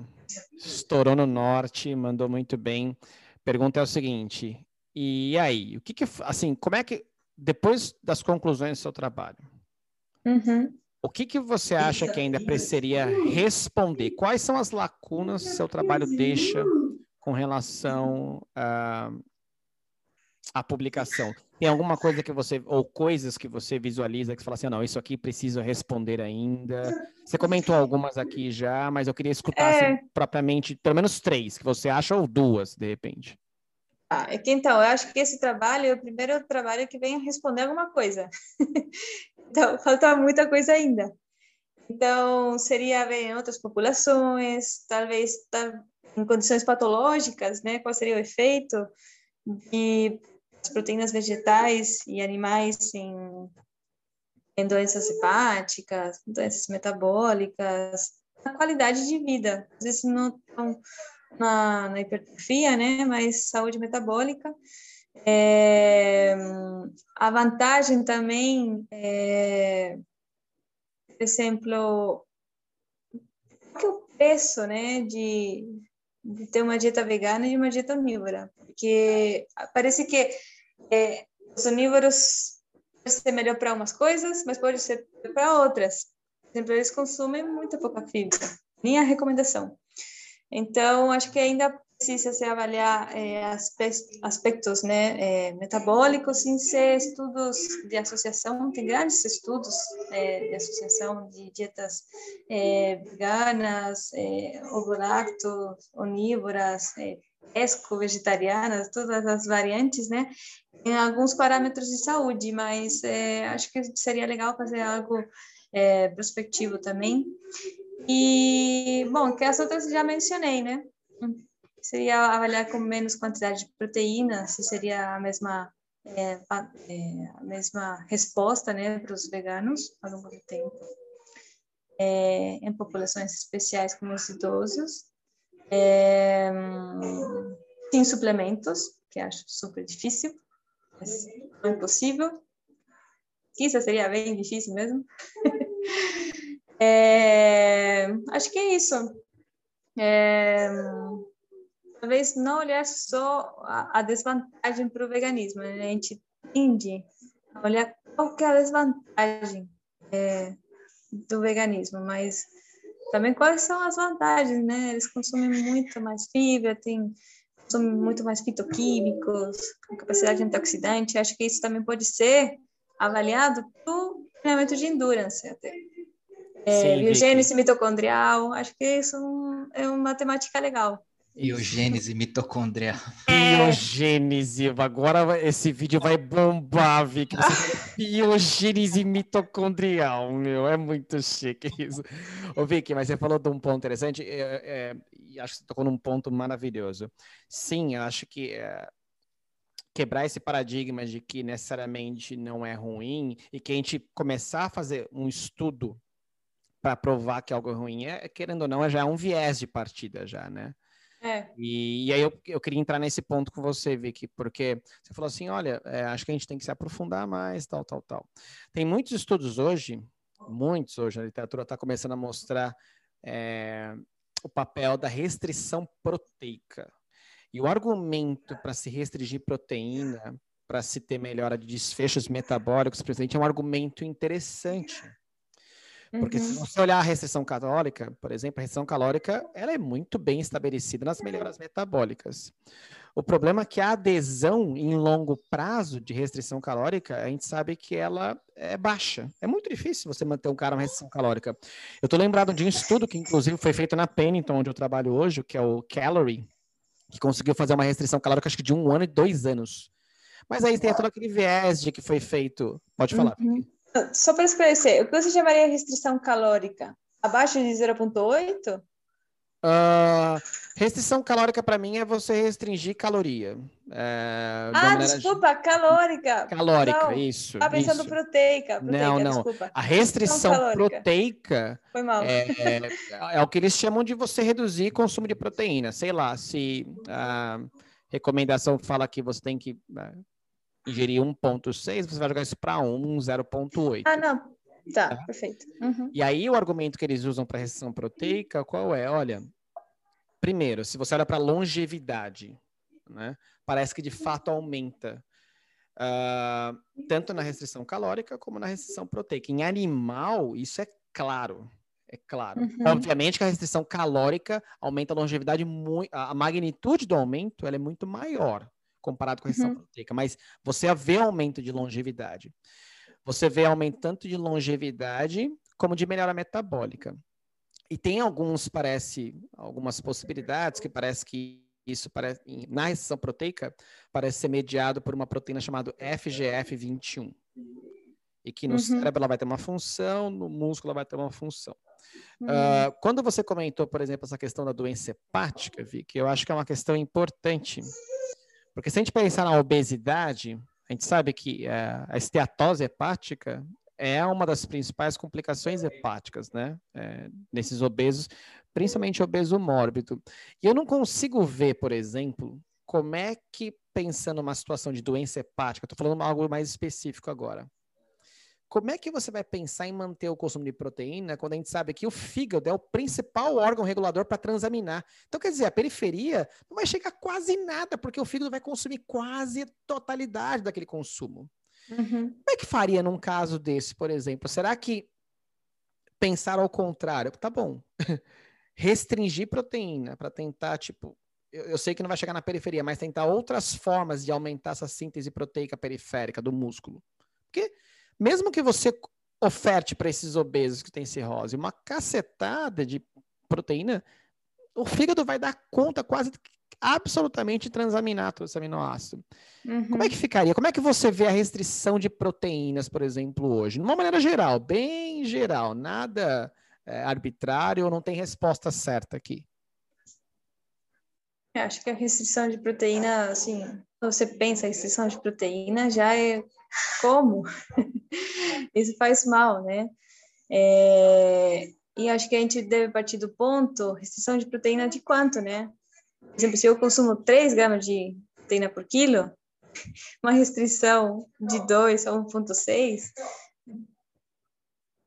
estourou no norte, mandou muito bem. Pergunta é o seguinte: e aí, o que que, assim, como é que, depois das conclusões do seu trabalho, Uhum. o que que você acha que ainda precisaria responder? Quais são as lacunas que seu trabalho deixa com relação à à publicação? Tem alguma coisa que você, ou coisas que você visualiza que você fala assim, "Ah, não, isso aqui preciso responder ainda. Você comentou algumas aqui já, mas eu queria escutar É. assim, propriamente, pelo menos três que você acha, ou duas, de repente. Ah, é que então, eu acho que esse trabalho é o primeiro trabalho que vem a responder alguma coisa. *laughs* então, falta muita coisa ainda. Então, seria ver em outras populações, talvez tá, em condições patológicas, né? Qual seria o efeito de as proteínas vegetais e animais em, em doenças hepáticas, doenças metabólicas, na qualidade de vida. Às vezes não tão na, na hipertrofia, né? Mas saúde metabólica. É, a vantagem também é, por exemplo, que o preço, né, de, de ter uma dieta vegana e uma dieta onívora, porque parece que é, os onívoros pode ser melhor para umas coisas, mas pode ser para outras. Por exemplo, eles consomem muita pouca fibra, nem a recomendação. Então, acho que ainda precisa se avaliar é, aspe- aspectos né, é, metabólicos sem ser estudos de associação, tem grandes estudos é, de associação de dietas veganas, é, ovo-lacto, onívoras, pesco, vegetarianas, todas as variantes, né, em alguns parâmetros de saúde, mas acho que seria legal fazer algo prospectivo também. E, bom, que as outras já mencionei, né? Seria avaliar com menos quantidade de proteína, se seria a mesma, é, pa- é, a mesma resposta, né, para os veganos ao longo do tempo. É, em populações especiais como os idosos. É, suplementos, que acho super difícil, mas não é impossível. Isso seria bem difícil mesmo. *laughs* É, acho que é isso. É, talvez não olhar só a, a desvantagem para o veganismo, né? A gente tende a olhar qual que é a desvantagem é, do veganismo, mas também quais são as vantagens, né? Eles consomem muito mais fibra, tem consomem muito mais fitoquímicos, com capacidade antioxidante. Acho que isso também pode ser avaliado para treinamento de endurance até. É, biogênese mitocondrial, acho que isso é uma temática legal. Biogênese mitocondrial. *laughs* Biogênese. Agora esse vídeo vai bombar, falou *laughs* Biogênese mitocondrial, meu. É muito chique isso. Ô, Vicky, mas você falou de um ponto interessante. é, é, e acho que você tocou num ponto maravilhoso. Sim, eu acho que é, quebrar esse paradigma de que necessariamente não é ruim e que a gente começar a fazer um estudo para provar que algo é ruim é, querendo ou não, já é um viés de partida já, né? É, E, e aí eu, eu queria entrar nesse ponto com você, Vicky, porque você falou assim, olha, é, acho que a gente tem que se aprofundar mais, tal, tal, tal. Tem muitos estudos hoje, muitos hoje, a literatura está começando a mostrar é, o papel da restrição proteica. E o argumento para se restringir proteína, para se ter melhora de desfechos metabólicos, presidente, é um argumento interessante. Porque se uhum. você olhar a restrição calórica, por exemplo, a restrição calórica, ela é muito bem estabelecida nas melhoras metabólicas. O problema é que a adesão em longo prazo de restrição calórica, a gente sabe que ela é baixa. É muito difícil você manter um cara uma restrição calórica. Eu estou lembrado de um estudo que, inclusive, foi feito na Pennington, onde eu trabalho hoje, que é o Calorie, que conseguiu fazer uma restrição calórica, acho que de um ano e dois anos. Mas aí tem todo aquele viés de que foi feito. Pode falar, Uhum. Só para esclarecer, o que você chamaria de restrição calórica? Abaixo de 0,8? Ah, restrição calórica para mim é você restringir caloria. É, Ah, desculpa, calórica. Calórica, Não, isso. Estava pensando isso. proteica, proteica, Não, não. desculpa. A restrição calórica. proteica Foi mal. é, é, é o que eles chamam de você reduzir consumo de proteína. Sei lá, se a recomendação fala que você tem que né, ingerir 1,6, você vai jogar isso para 1, 0,8. Ah, não. Tá, tá? perfeito. Uhum. E aí o argumento que eles usam para restrição proteica, qual é? Olha, primeiro, se você olha para longevidade, né, parece que de fato aumenta. Uh, tanto na restrição calórica como na restrição proteica. Em animal, isso é claro. É claro. Uhum. Obviamente que a restrição calórica aumenta a longevidade muito. A magnitude do aumento ela é muito maior comparado com a restrição uhum. proteica, mas você vê aumento de longevidade. Você vê aumento tanto de longevidade como de melhora metabólica. E tem alguns, parece, algumas possibilidades que parece que isso parece, na restrição proteica parece ser mediado por uma proteína chamada FGF21. E que no uhum. cérebro ela vai ter uma função, no músculo ela vai ter uma função. Uhum. Uh, quando você comentou, por exemplo, essa questão da doença hepática, Vicky, eu acho que é uma questão importante. Porque se a gente pensar na obesidade, a gente sabe que uh, a esteatose hepática é uma das principais complicações hepáticas, né? É, nesses obesos, principalmente obeso mórbido. E eu não consigo ver, por exemplo, como é que, pensando numa situação de doença hepática, estou falando algo mais específico agora, como é que você vai pensar em manter o consumo de proteína quando a gente sabe que o fígado é o principal órgão regulador para transaminar? Então, quer dizer, a periferia não vai chegar quase nada, porque o fígado vai consumir quase a totalidade daquele consumo. Uhum. Como é que faria num caso desse, por exemplo? Será que pensar ao contrário? Tá bom. *laughs* Restringir proteína para tentar, tipo, eu, eu, sei que não vai chegar na periferia, mas tentar outras formas de aumentar essa síntese proteica periférica do músculo. Porque mesmo que você oferte para esses obesos que têm cirrose uma cacetada de proteína, o fígado vai dar conta quase absolutamente transaminar todo esse aminoácido. Uhum. Como é que ficaria? Como é que você vê a restrição de proteínas, por exemplo, hoje? De uma maneira geral, bem geral, nada é, arbitrário, não tem resposta certa aqui. Eu acho que a restrição de proteína, assim, você pensa restrição de proteína, já é como? *laughs* *laughs* Isso faz mal, né? É, e acho que a gente deve partir do ponto, restrição de proteína de quanto, né? Por exemplo, se eu consumo 3 gramas de proteína por quilo, *laughs* uma restrição de 2 a 1,6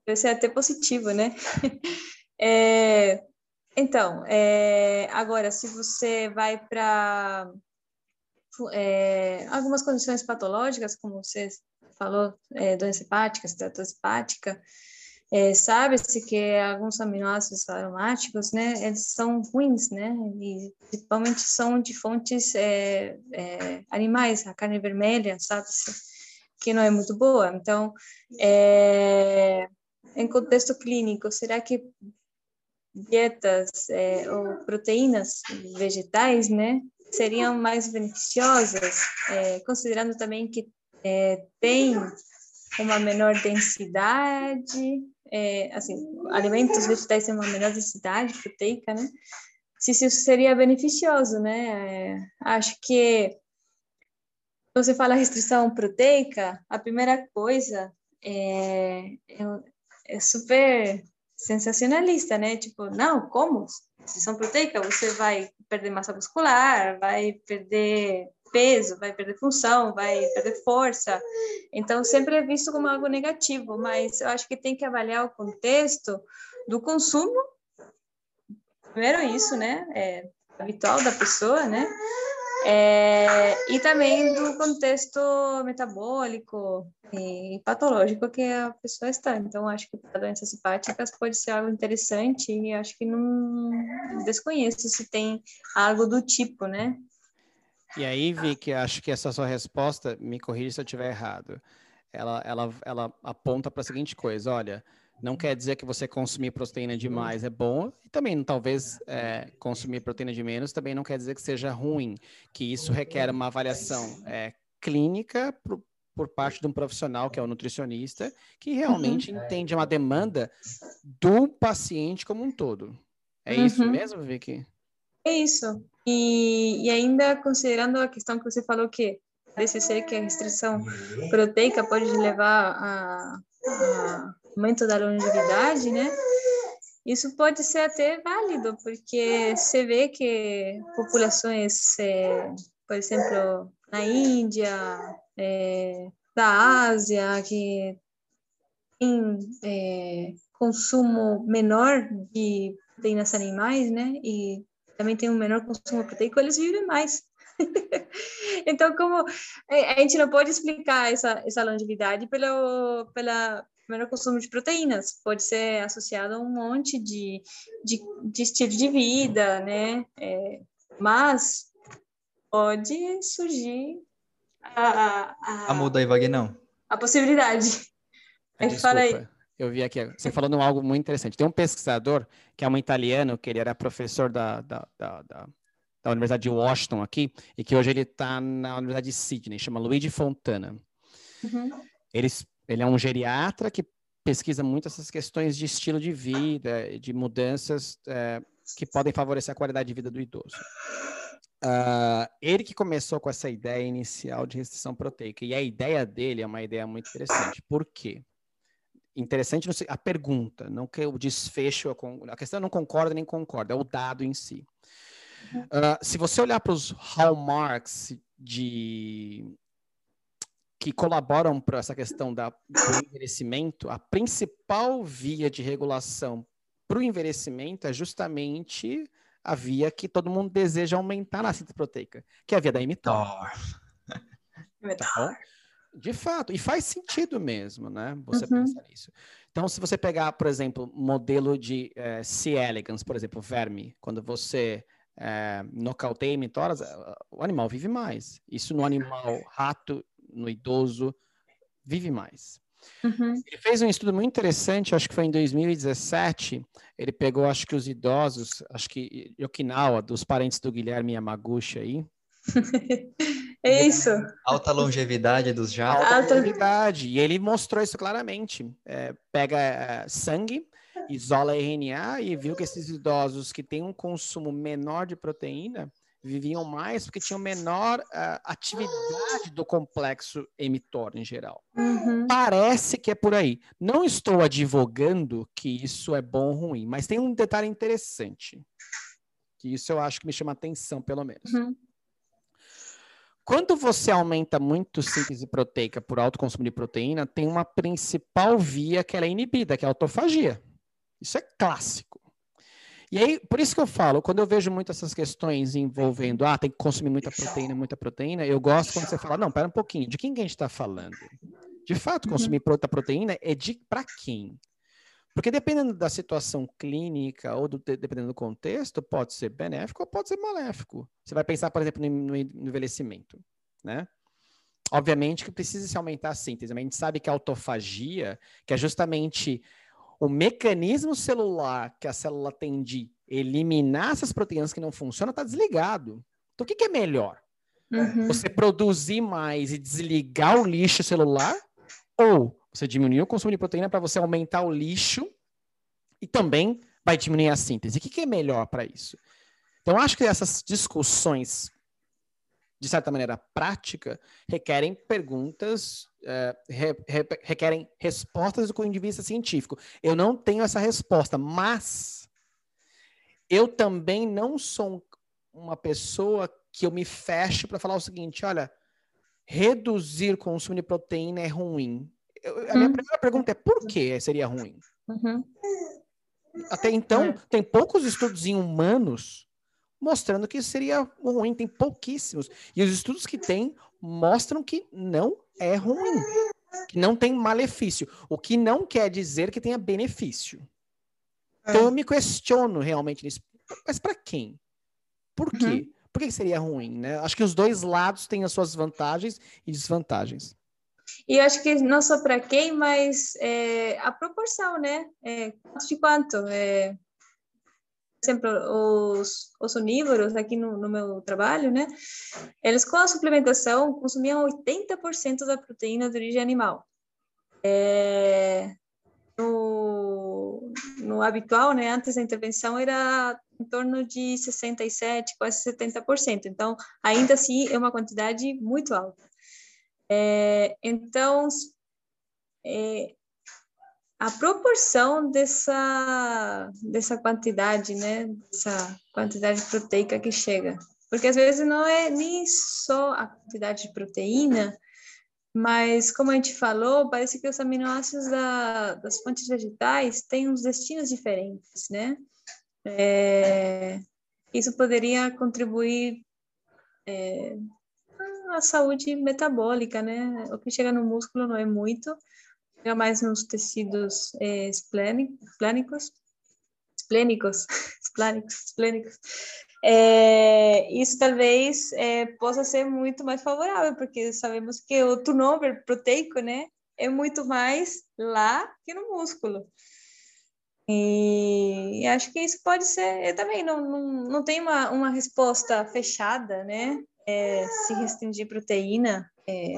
deve ser até positivo, né? *laughs* É, então, é, agora, se você vai para é, algumas condições patológicas, como você falou, é, doença hepática, esteatose hepática, é, sabe-se que alguns aminoácidos aromáticos, né, eles são ruins, né, e principalmente são de fontes é, é, animais, a carne vermelha, sabe-se, que não é muito boa. Então, é, em contexto clínico, será que dietas é, ou proteínas vegetais, né, seriam mais beneficiosas, é, considerando também que é, tem uma menor densidade, é, assim, alimentos vegetais têm uma menor densidade proteica, né? Se isso seria beneficioso, né? É, acho que você fala restrição proteica, a primeira coisa é, é, é super sensacionalista, né? Tipo, não, como? Restrição proteica, você vai perder massa muscular, vai perder peso, vai perder função, vai perder força. Então, sempre é visto como algo negativo, mas eu acho que tem que avaliar o contexto do consumo. Primeiro isso, né? É habitual da pessoa, né? É, e também do contexto metabólico e patológico que a pessoa está. Então, acho que para doenças hepáticas pode ser algo interessante e acho que não desconheço se tem algo do tipo, né? E aí, Vicky, acho que essa sua resposta, me corrija se eu estiver errado, ela, ela, ela aponta para a seguinte coisa, olha, não quer dizer que você consumir proteína demais é bom, e também talvez é, consumir proteína de menos também não quer dizer que seja ruim, que isso requer uma avaliação é, clínica por, por parte de um profissional que é o nutricionista, que realmente uhum. entende uma demanda do paciente como um todo. É uhum. isso mesmo, Vicky? É isso. E, e ainda considerando a questão que você falou que parece ser que a restrição proteica pode levar a, a aumento da longevidade, né? Isso pode ser até válido, porque você vê que populações, é, por exemplo, na Índia, é, da Ásia, que tem é, consumo menor de proteínas animais, né? E também tem um menor consumo proteico, eles vivem mais. *laughs* então, como é, a gente não pode explicar essa, essa longevidade pelo pela menor consumo de proteínas, pode ser associado a um monte de, de, de estilo de vida, né? É, mas pode surgir a, a, a muda aí, Vagnão. A possibilidade. *laughs* Aí Desculpa. fala aí. Eu vi aqui, você falando algo muito interessante. Tem um pesquisador, que é um italiano, que ele era professor da, da, da, da, da Universidade de Washington aqui, e que hoje ele está na Universidade de Sydney, chama Luigi Fontana. Uhum. Ele, ele é um geriatra que pesquisa muito essas questões de estilo de vida, de mudanças é, que podem favorecer a qualidade de vida do idoso. Uh, ele que começou com essa ideia inicial de restrição proteica, e a ideia dele é uma ideia muito interessante. Por quê? Interessante a pergunta, não que o desfecho, a questão não concorda nem concorda, é o dado em si. Uh, se você olhar para os hallmarks de que colaboram para essa questão da, do envelhecimento, a principal via de regulação para o envelhecimento é justamente a via que todo mundo deseja aumentar na síntese proteica, que é a via da mTOR. Então, de fato, e faz sentido mesmo, né? Você uhum. pensar nisso. Então, se você pegar, por exemplo, modelo de é, C. elegans, por exemplo, verme, quando você é, nocauteia mitoras, eh, o animal vive mais. Isso no animal rato, no idoso, vive mais. Uhum. Ele fez um estudo muito interessante, acho que foi em 2017. Ele pegou, acho que os idosos, acho que Okinawa, dos parentes do Guilherme Yamaguchi aí. *laughs* É isso. Alta longevidade dos jatos. Alta longevidade. E ele mostrou isso claramente. É, pega é, sangue, isola RNA e viu que esses idosos que têm um consumo menor de proteína viviam mais porque tinham menor uh, atividade do complexo emitor em geral. Uhum. Parece que é por aí. Não estou advogando que isso é bom ou ruim, mas tem um detalhe interessante. Que isso eu acho que me chama atenção, pelo menos. Uhum. Quando você aumenta muito síntese proteica por alto consumo de proteína, tem uma principal via que ela é inibida, que é a autofagia. Isso é clássico. E aí, por isso que eu falo, quando eu vejo muito essas questões envolvendo, ah, tem que consumir muita proteína, muita proteína, eu gosto quando você fala, não, pera um pouquinho, de quem que a gente está falando? De fato, consumir uhum. muita proteína é de para quem? Porque dependendo da situação clínica ou do, dependendo do contexto, pode ser benéfico ou pode ser maléfico. Você vai pensar, por exemplo, no, envelhecimento, né? Obviamente que precisa se aumentar a síntese, mas a gente sabe que a autofagia, que é justamente o mecanismo celular que a célula tem de eliminar essas proteínas que não funcionam, está desligado. Então, o que, que é melhor? Uhum. Você produzir mais e desligar o lixo celular? Ou você diminuir o consumo de proteína para você aumentar o lixo e também vai diminuir a síntese. O que, que é melhor para isso? Então, acho que essas discussões, de certa maneira prática, requerem perguntas, uh, re, re, requerem respostas do ponto de vista científico. Eu não tenho essa resposta, mas eu também não sou uma pessoa que eu me feche para falar o seguinte: olha, reduzir o consumo de proteína é ruim a minha hum. primeira pergunta é por que seria ruim? Uhum. Até então, é. tem poucos estudos em humanos mostrando que seria ruim, tem pouquíssimos. E os estudos que tem mostram que não é ruim, que não tem malefício, o que não quer dizer que tenha benefício. Então é. eu me questiono realmente nisso. Mas para quem? Por quê? Uhum. Por que seria ruim? Né? Acho que os dois lados têm as suas vantagens e desvantagens. E eu acho que não só para quem, mas é, a proporção, né? É, quanto de quanto? É, por exemplo, os, os onívoros aqui no, no, meu trabalho, né? Eles com a suplementação consumiam 80% da proteína de origem animal. É, no, no habitual, né? Antes da intervenção era em torno de 67, quase 70%. Então, ainda assim, é uma quantidade muito alta. É, então, é, a proporção dessa, dessa quantidade, né, dessa quantidade proteica que chega. Porque às vezes não é nem só a quantidade de proteína, Mas, como a gente falou, parece que os aminoácidos da, das fontes vegetais têm uns destinos diferentes, né? É, isso poderia contribuir é, à saúde metabólica, né? O que chega no músculo não é muito, chega mais nos tecidos é, esplênicos, esplênicos, *laughs* esplênicos, esplênicos. É, isso talvez é, possa ser muito mais favorável, porque sabemos que o turnover proteico, né, é muito mais lá que no músculo. E acho que isso pode ser, eu também não, não, não tem uma, uma resposta fechada, né? É, se restringir proteína é,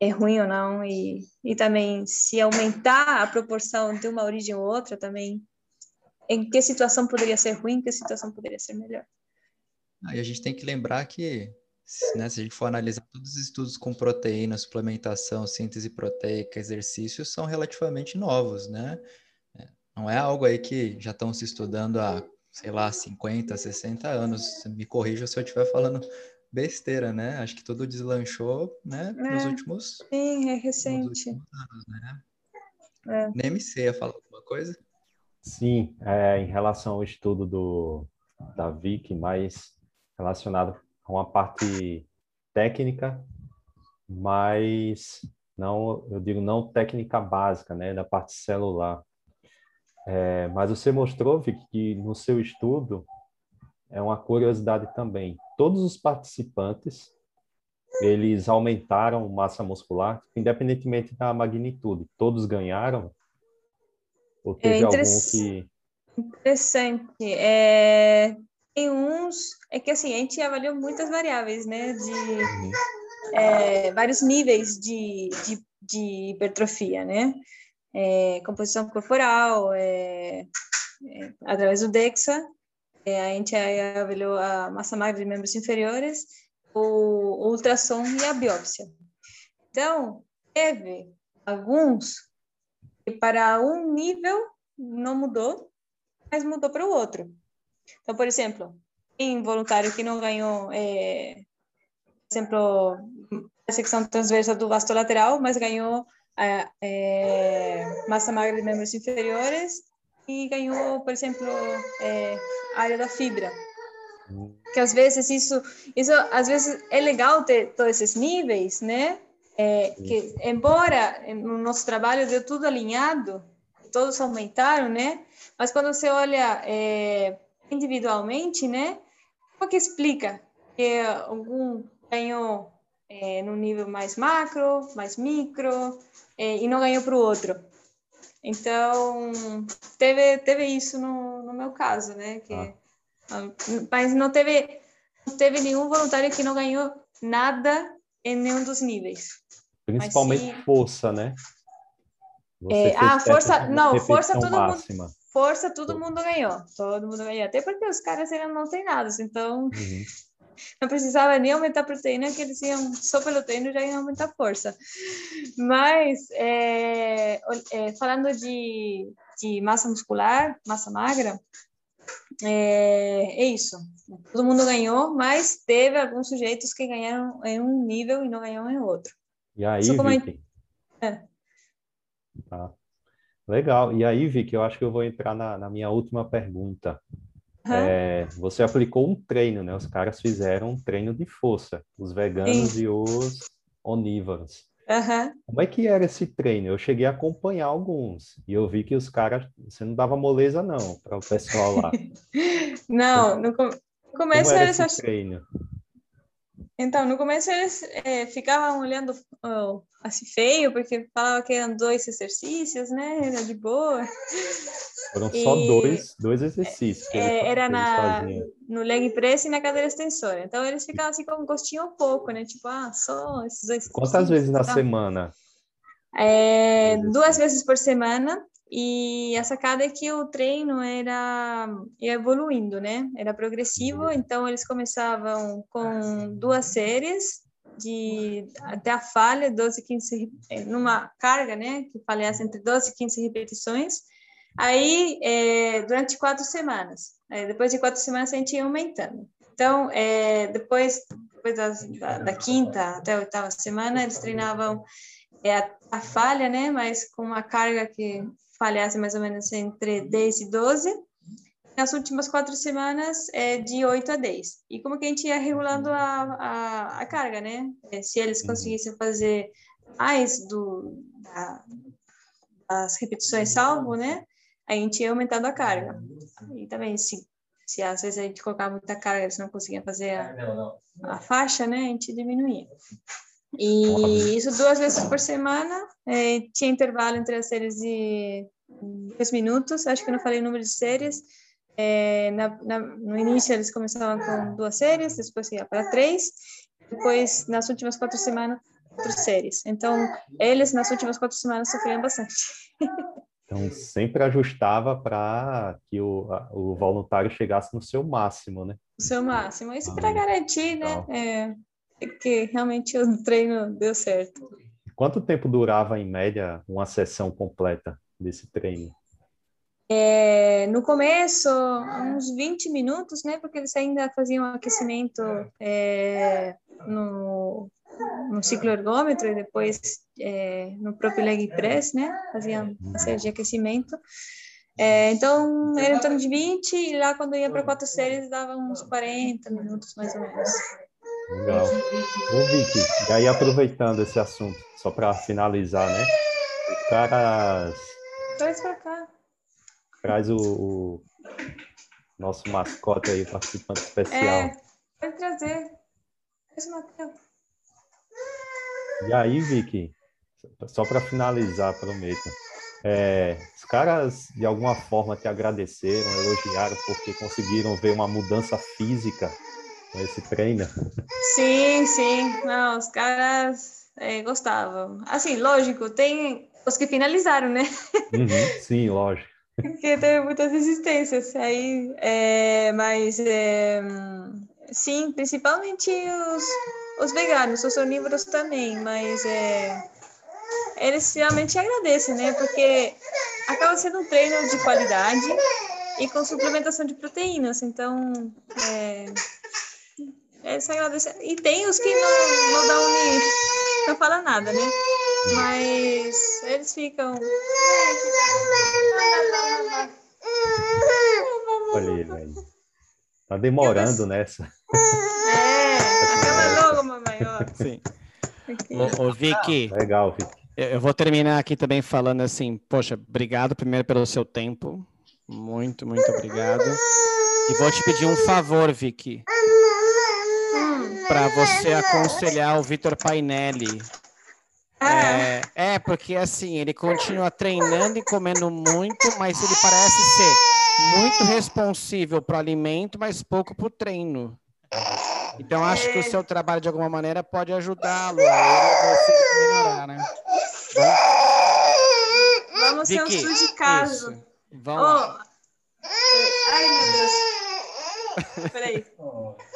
é ruim ou não, e, e também se aumentar a proporção de uma origem ou outra também em que situação poderia ser ruim, em que situação poderia ser melhor. Aí a gente tem que lembrar que, né, se a gente for analisar todos os estudos com proteína, suplementação, síntese proteica, exercícios, são relativamente novos, né? É, não é algo aí que já estão se estudando há, sei lá, 50, 60 anos. Me corrija se eu estiver falando besteira, né? Acho que tudo deslanchou, né, é, nos últimos... Sim, é recente. Anos, né? É. Nem me sei, ia falar alguma coisa? Sim, é, em relação ao estudo do, da Vic, mais relacionado com a parte técnica, mas não, eu digo não técnica básica, né, da parte celular. É, mas você mostrou, Vic, que no seu estudo é uma curiosidade também. Todos os participantes eles aumentaram massa muscular, independentemente da magnitude. Todos ganharam ou é teve é algum que. Interessante. É, tem uns. É que assim, a gente avaliou muitas variáveis, né? De uhum. é, vários níveis de, de, de hipertrofia, né? É, composição corporal, é, é, através do DEXA, a gente avaliou a massa magra de membros inferiores, o, o ultrassom e a biópsia. Então, teve alguns para um nível não mudou, mas mudou para o outro. Então, por exemplo, tem voluntário que não ganhou, é, por exemplo, a secção transversal do vasto lateral, mas ganhou é, massa magra de membros inferiores e ganhou, por exemplo, é, área da fibra. Que às vezes isso, isso às vezes é legal ter todos esses níveis, né? É, que, embora no nosso trabalho deu tudo alinhado, todos aumentaram, né? Mas quando você olha é, individualmente, né? Como que explica que algum ganhou é, no nível mais macro, mais micro, e não ganhou para o outro? Então, teve, teve isso no, no meu caso, né? Que, ah. Mas não teve, não teve nenhum voluntário que não ganhou nada em nenhum dos níveis. Principalmente se... força, né? É, ah, força, não, força todo máxima. mundo. Força todo mundo ganhou, todo mundo ganhou. Até porque os caras eram não treinados, então uhum. Não precisava nem aumentar a proteína, que eles iam só pelo treino já iam aumentar a força. Mas é, é, falando de, de massa muscular, massa magra, é, é, isso. Todo mundo ganhou, mas teve alguns sujeitos que ganharam em um nível e não ganharam em outro. E aí, Vicky? É. Tá. Legal. E aí, Vicky, eu acho que eu vou entrar na, na minha última pergunta. Uhum. É, você aplicou um treino, né? Os caras fizeram um treino de força, os veganos Sim. e os onívoros. Uhum. Como é que era esse treino? Eu cheguei a acompanhar alguns e eu vi que os caras, você não dava moleza não para o pessoal lá. *laughs* não, no, começo era, era esse treino. Então, no começo eles é, ficavam olhando oh, assim feio, porque falava que eram dois exercícios, né? Era de boa. Foram e, só dois, dois exercícios. É, era na, no leg press e na cadeira extensora. Então, eles ficavam assim com um gostinho um pouco, né? Tipo, ah, só esses dois Quantas vezes na semana? É, duas vezes por semana. E a sacada é que o treino era ia evoluindo, né? Era progressivo, uhum. então eles começavam com duas séries de até a falha, 12, 15, numa carga, né? Que falhasse entre 12 e 15 repetições. Aí, é, durante quatro semanas. depois de quatro semanas, a gente ia aumentando. Então, é, depois depois das, da, da, quinta até a oitava semana, eles treinavam é, a, a, falha, né? Mas com uma carga que falhasse mais ou menos entre 10 e 12. Nas últimas quatro semanas, é de 8 a 10. E como que a gente ia regulando a, a, a carga, né? É, se eles uhum. conseguissem fazer mais do, da, das repetições salvo, né? A gente ia aumentando a carga. E também, se, se às vezes a gente colocava muita carga, eles não conseguiam fazer a, a faixa, né? A gente diminuía. E isso duas vezes por semana. É, tinha intervalo entre as séries de dois minutos. Acho que eu não falei o número de séries. É, na, na, no início eles começavam com duas séries, depois ia para três. Depois, nas últimas quatro semanas, quatro séries. Então, eles nas últimas quatro semanas sofriam bastante. *laughs* Então, sempre ajustava para que o, o voluntário chegasse no seu máximo, né? No seu máximo. Isso para garantir, né? É, que realmente o treino deu certo. Quanto tempo durava, em média, uma sessão completa desse treino? É, no começo, uns 20 minutos, né? Porque eles ainda faziam aquecimento é, no, no ciclo ergômetro e depois é, no próprio leg press, né? Faziam uma série de aquecimento. É, então, era em torno de 20 e lá quando ia para quatro séries dava uns 40 minutos mais ou menos. Legal. Ô, Vicky, e aí aproveitando esse assunto, só para finalizar, né? Os caras. Traz para cá. Traz o, o, nosso mascote aí, participante especial. É, pode trazer. Traz o Matheus. E aí, Vicky, só para finalizar, prometo. É, os caras de alguma forma te agradeceram, elogiaram porque conseguiram ver uma mudança física esse treino. Sim, sim. Não, os caras é, gostavam. Assim, lógico, tem os que finalizaram, né? Uhum, *laughs* sim, lógico. Porque teve muitas resistências aí, é, mas é, sim, principalmente os, os veganos, os onívoros também, mas é, eles realmente agradecem, né? Porque acaba sendo um treino de qualidade e com suplementação de proteínas, então é, eles agradecem. E tem os que não, não dão nem. não falam nada, né? Mas eles ficam. Olha ele aí. Tá demorando nessa. *laughs* Ó. Sim. Ô, ô, Vicky. Legal, Vicky. Eu vou terminar aqui também falando assim, poxa, obrigado primeiro pelo seu tempo. Muito, muito obrigado. E vou te pedir um favor, Vicky para você aconselhar o Vitor Painelli. É, é, porque assim, ele continua treinando e comendo muito, mas ele parece ser muito responsível para o alimento, mas pouco para o treino. Então, acho que o seu trabalho, de alguma maneira, pode ajudá-lo a melhorar, né? Vamos ser um estudo de caso. Isso. Vamos oh. Ai, meu Deus. Peraí.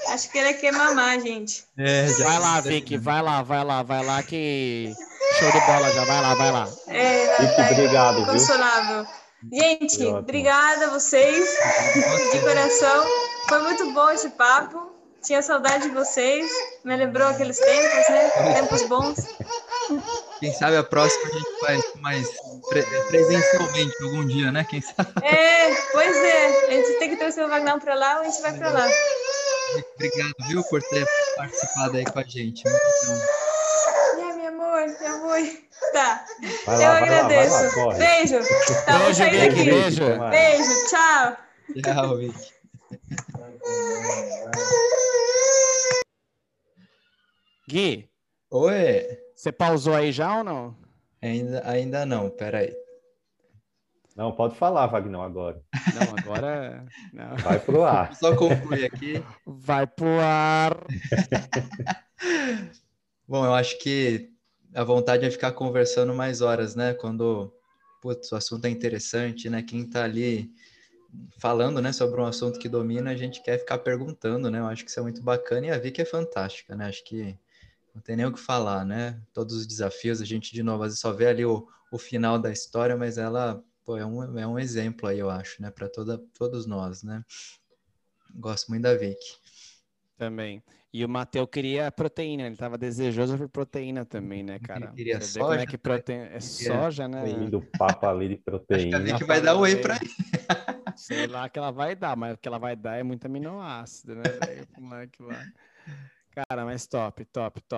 Acho que ele quer mamar, gente. É, vai lá, Vicky, vai lá, vai lá, vai lá que show de bola já, vai lá, vai lá. É, Vicky, tá obrigado, consolável. Gente, obrigada a vocês de coração. Foi muito bom esse papo. Tinha saudade de vocês. Me lembrou aqueles tempos, né? Tempos bons. Quem sabe a próxima a gente faz mais presencialmente algum dia, né? Quem sabe? É, pois é. A gente tem que trazer o Wagner para lá ou a gente vai para lá. Obrigado, viu, por ter participado aí com a gente. É, meu amor, meu amor. Tá. Vai Eu lá, agradeço. Lá, lá, beijo. Tá, beijo, Vicky. Beijo. Beijo. Tchau. Tchau, Vicky. Gui. Oi. Você pausou aí já ou não? Ainda, ainda não, peraí. Não, pode falar, Wagner, agora. Não, agora. Não. Vai pro ar. Só concluir aqui. Vai pro ar. *laughs* Bom, eu acho que a vontade é ficar conversando mais horas, né? Quando putz, o assunto é interessante, né? Quem tá ali falando, né, sobre um assunto que domina, a gente quer ficar perguntando, né? Eu acho que isso é muito bacana e a Vicky é fantástica, né? Acho que não tem nem o que falar, né? Todos os desafios, a gente de novo às vezes só vê ali o, o final da história, mas ela pô, é, um, é um exemplo aí, eu acho, né? Para todos nós, né? Gosto muito da Vicky. Também. E o Mateu queria proteína, ele estava desejoso por proteína também, né, cara? Ele queria vê como é soja, que proteína... É soja, né? Indo papo ali de Acho que a proteína. Vicky vai dar whey pra ele. Sei lá que ela vai dar, mas o que ela vai dar é muito aminoácido, né? lá. Cara, mas top, top, top.